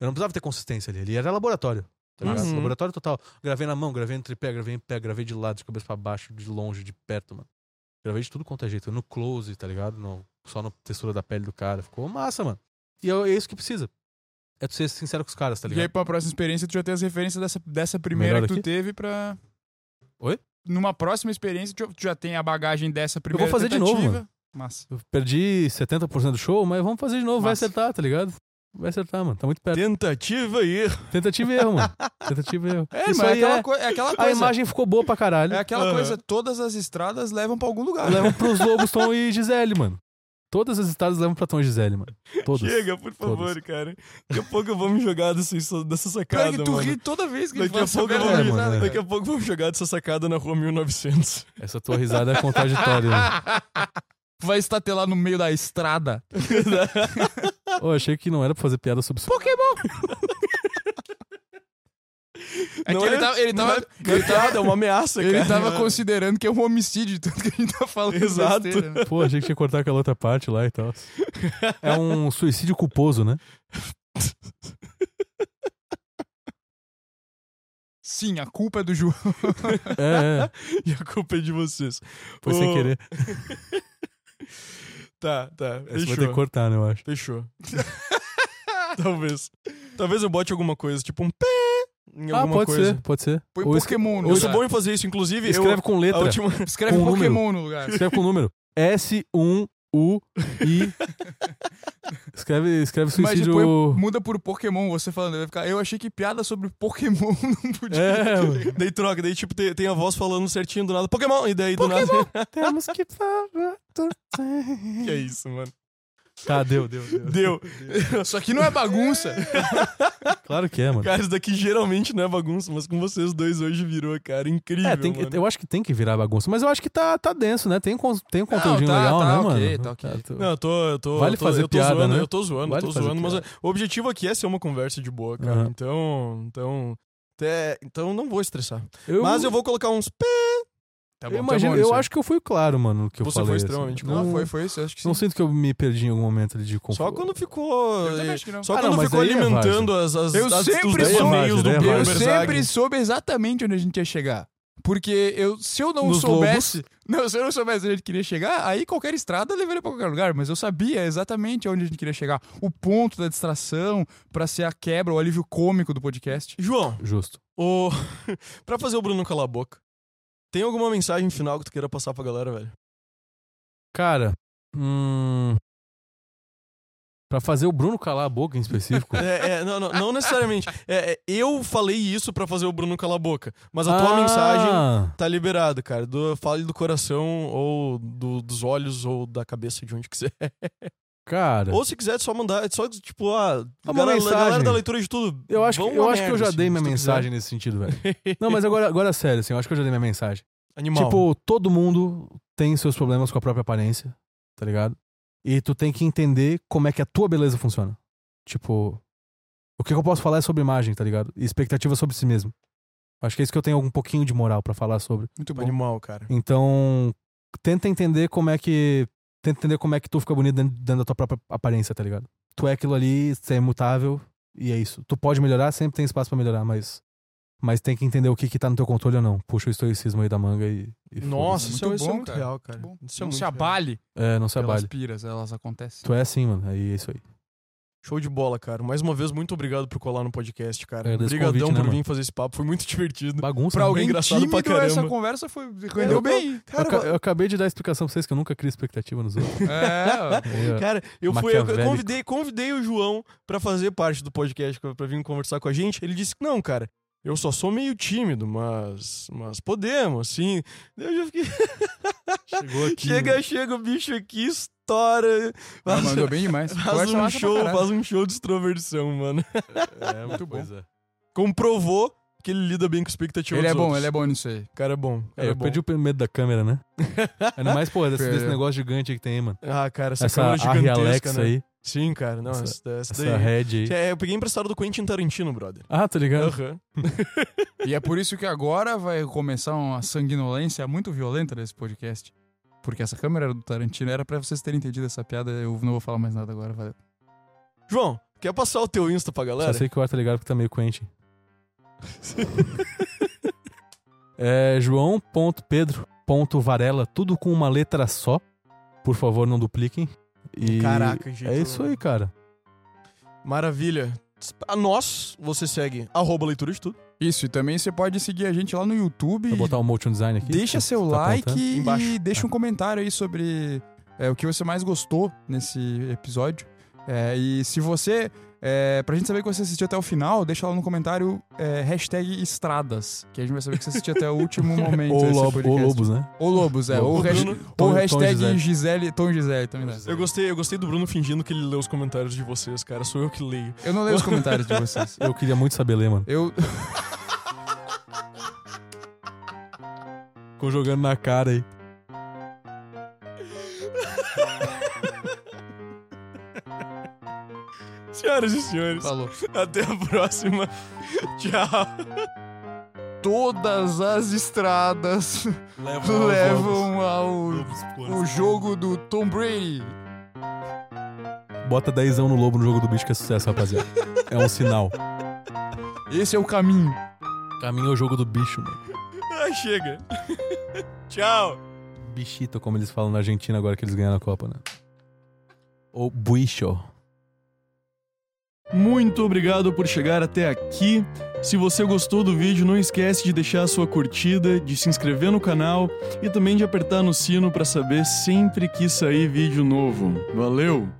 Eu não precisava ter consistência ali. Ali era laboratório. Tá ligado? Uhum. Laboratório total. Gravei na mão, gravei no tripé, gravei em pé, gravei de lado, de cabeça pra baixo, de longe, de perto, mano. Gravei de tudo quanto é jeito. No close, tá ligado? No, só na textura da pele do cara. Ficou massa, mano. E é, é isso que precisa. É tu ser sincero com os caras, tá E aí, ligado? pra próxima experiência, tu já tem as referências dessa, dessa primeira Melhor que tu aqui? teve pra. Oi? Numa próxima experiência, tu já tem a bagagem dessa primeira vou fazer de novo, tentativa. mano. Massa. Eu perdi 70% do show, mas vamos fazer de novo. Vai acertar, tá ligado? Vai acertar, mano. Tá muito perto. Tentativa e erro. Tentativa e erro, mano. Tentativa e erro. É, Isso mas é aí aquela, é... coi- é aquela A coisa. imagem ficou boa pra caralho. É aquela Aham. coisa, todas as estradas levam pra algum lugar. Levam pros Lobos, Tom e Gisele, mano. Todas as estradas levam pra Tom e Gisele, mano. Todas. Chega, por favor, Todas. cara. Daqui a pouco eu vou me jogar dessa, dessa sacada, que tu mano. ri toda vez que Daqui a fala pouco eu vou me- É, cara. Daqui a pouco eu vou me jogar dessa sacada na rua 1900. Essa tua risada é contraditória. né? Vai estatelar no meio da estrada. Ô, achei que não era pra fazer piada sobre isso. É Não que ele é- tava, ele tava, é piada, é uma ameaça, ele cara. tava considerando que é um homicídio, tanto que a gente tá falando Exato. besteira, né? Pô, achei que tinha que cortar aquela outra parte lá e tal. É um suicídio culposo, né? Sim, a culpa é do João. É, é. E a culpa é de vocês. Foi sem Ô, querer. Tá, tá. Esse vai ter que Fechou. cortar, né, eu acho. Fechou. Talvez. Talvez eu bote alguma coisa, tipo um pé em Ah, alguma pode coisa. ser, pode ser. Põe Ou Pokémon no Eu sou bom em fazer isso, inclusive. Escreve eu, com letra. última... Escreve com um número. Pokémon no lugar. Escreve com número. S1U I. Escreve, escreve suicídio. Imagina, põe- muda por Pokémon, você falando. Vai ficar, eu achei que piada sobre Pokémon não podia. É. Daí troca, daí tipo tem, tem a voz falando certinho do nada. Pokémon! E daí do nada. Temos que falar. que é isso, mano. Tá, deu, deu, deu. Deu. Isso aqui não é bagunça. Claro que é, mano. Cara, isso daqui geralmente não é bagunça, mas com vocês dois hoje virou, cara. Incrível. É, tem que- mano. eu acho que tem que virar bagunça, mas eu acho que tá, tá denso, né? Tem, con- tem um conteúdinho tá- legal, tá né, ok, mano? tá ok. tu- Não, eu tô, eu tô. Vale eu tô, fazer eu tô piada, zoando, né? eu tô zoando, Vale eu tô fazer zoando, mas piada. o objetivo aqui é ser uma conversa de boa, cara. Aham. Então, então, até- então não vou estressar. Mas eu vou colocar uns pé. Tá eu bom, tá imagino, bom eu acho que eu fui claro, mano, no que eu Você foi falei. extremamente assim. claro. Não, foi, foi isso, eu acho que sim. não sinto que eu me perdi em algum momento ali de confuso. Só quando ficou. Eu não. Só Ah, quando não, ficou é alimentando as, as, Eu as, sempre os soube- do Daí é Eu sempre soube exatamente onde a gente ia chegar. Porque eu, se eu não Nos soubesse. Não, se eu não soubesse onde a gente queria chegar, aí qualquer estrada levaria pra qualquer lugar. Mas eu sabia exatamente onde a gente queria chegar. O ponto da distração pra ser a quebra, o alívio cômico do podcast. João, Justo. o... pra fazer o Bruno calar a boca, tem alguma mensagem final que tu queira passar pra galera, velho? Cara, hum... Pra fazer o Bruno calar a boca em específico. É, é, não, não, não necessariamente. É, é, eu falei isso pra fazer o Bruno calar a boca. Mas a tua Ah, mensagem tá liberada, cara. Do, fale do coração, ou do- dos olhos, ou da cabeça, de onde quiser. Cara, Ou se quiser, só mandar. É só, tipo, ah, Uma galera, mensagem. galera da leitura de tudo. eu acho, que, eu, acho que eu já assim, dei minha mensagem nesse sentido, velho. Não, mas agora, agora sério, assim, eu acho que eu já dei minha mensagem. Animal. Tipo, todo mundo tem seus problemas com a própria aparência, tá ligado? E tu tem que entender como é que a tua beleza funciona. Tipo, o que eu posso falar é sobre imagem, tá ligado? E expectativa sobre si mesmo. Acho que é isso que eu tenho um pouquinho de moral pra falar sobre. Muito bom. Animal, cara. Então, tenta entender como é que. Tenta entender como é que tu fica bonito dentro, dentro da tua própria aparência, tá ligado? Tu é aquilo ali, você é imutável, e é isso. Tu pode melhorar, sempre tem espaço pra melhorar, mas. Mas tem que entender o que, que tá no teu controle ou não. Puxa o estoicismo aí da manga e. e Nossa, Muito isso, é- isso é bom, muito cara. real, cara. Bom, Isso é não muito se real. abale. É, não se pelas abale. piras, elas acontecem. Tu é assim, mano. Aí é isso aí. Show de bola, cara. Mais uma vez, muito obrigado por colar no podcast, cara. Obrigadão convite, né, por vir mano? fazer esse papo. Foi muito divertido. Bagunça. Pra né? alguém engraçado pra essa caramba. conversa foi, Eu- rendeu bem. Eu, Cara, aca- eu acabei de dar a explicação pra vocês que eu nunca crio expectativa nos outros. É. Cara, eu fui, eu convidei, convidei o João pra fazer parte do podcast, pra vir conversar com a gente. Ele disse que não, cara. Eu só sou meio tímido, mas mas podemos, sim. Eu já fiquei Chegou aqui. chega, chega o bicho aqui, estoura. Ah, Faz, mandou bem demais. faz um show, faz um show de extroversão, mano. É, Muito bom. coisa. Comprovou que ele lida bem com expectativa Ele é bom, outros. ele é bom nisso aí. O cara é bom. É, Cara é eu bom. perdi o medo da câmera, né? Ainda mais, pô, desse, desse Perdeu. negócio gigante aí que tem aí, mano. Ah, cara, essa, Essa câmera gigantesca, Alexa né? aí, Sim, cara. Não, Essa- essa, essa, head aí. É, eu peguei emprestado do Quentin Tarantino, brother. Ah, tá ligado? Aham. E é por isso que agora vai começar uma sanguinolência muito violenta nesse podcast. Porque essa câmera era do Tarantino. Era pra vocês terem entendido essa piada. Eu não vou falar mais nada agora. Valeu. João, quer passar o teu Insta pra galera? Só sei que o ar tá ligado porque tá meio Quentin. é joão.pedro.varela, tudo com uma letra só. Por favor, não dupliquem. E Caraca, gente. É isso aí, cara. Maravilha. A nós, você segue arroba leitura de tudo. Isso, e também você pode seguir a gente lá no YouTube. Vou botar o motion design aqui. Deixa seu Tá like e Embaixo. deixa um comentário aí sobre é, o que você mais gostou nesse episódio. É, e se você. É, pra gente saber que você assistiu até o final, deixa lá no comentário é, hashtag estradas. Que a gente vai saber que você assistiu até o último momento. Ou, desse lobo, ou lobos, né? Ou Lobos, é. Ou, Bruno- ou Tom- Tom hashtag Gisele. Gisele, Tom Gisele também. Eu gostei, eu gostei do Bruno fingindo que ele lê os comentários de vocês, cara. Sou eu que leio. Eu não leio os comentários de vocês. Eu queria muito saber ler, mano. Eu. Ficou jogando na cara aí. Senhoras e senhores, Falou. até a próxima. Tchau. Todas as estradas levam ao o jogo do Tom Brady. Bota 10 no lobo no jogo do bicho que é sucesso, rapaziada. É um sinal. Esse é o caminho. Caminho é o jogo do bicho, mano. Ah, chega. Tchau. Bichito, como eles falam na Argentina agora que eles ganharam a Copa, né? Ou buicho. Muito obrigado por chegar até aqui. Se você gostou do vídeo, não esquece de deixar a sua curtida, de se inscrever no canal e também de apertar no sino para saber sempre que sair vídeo novo. Valeu!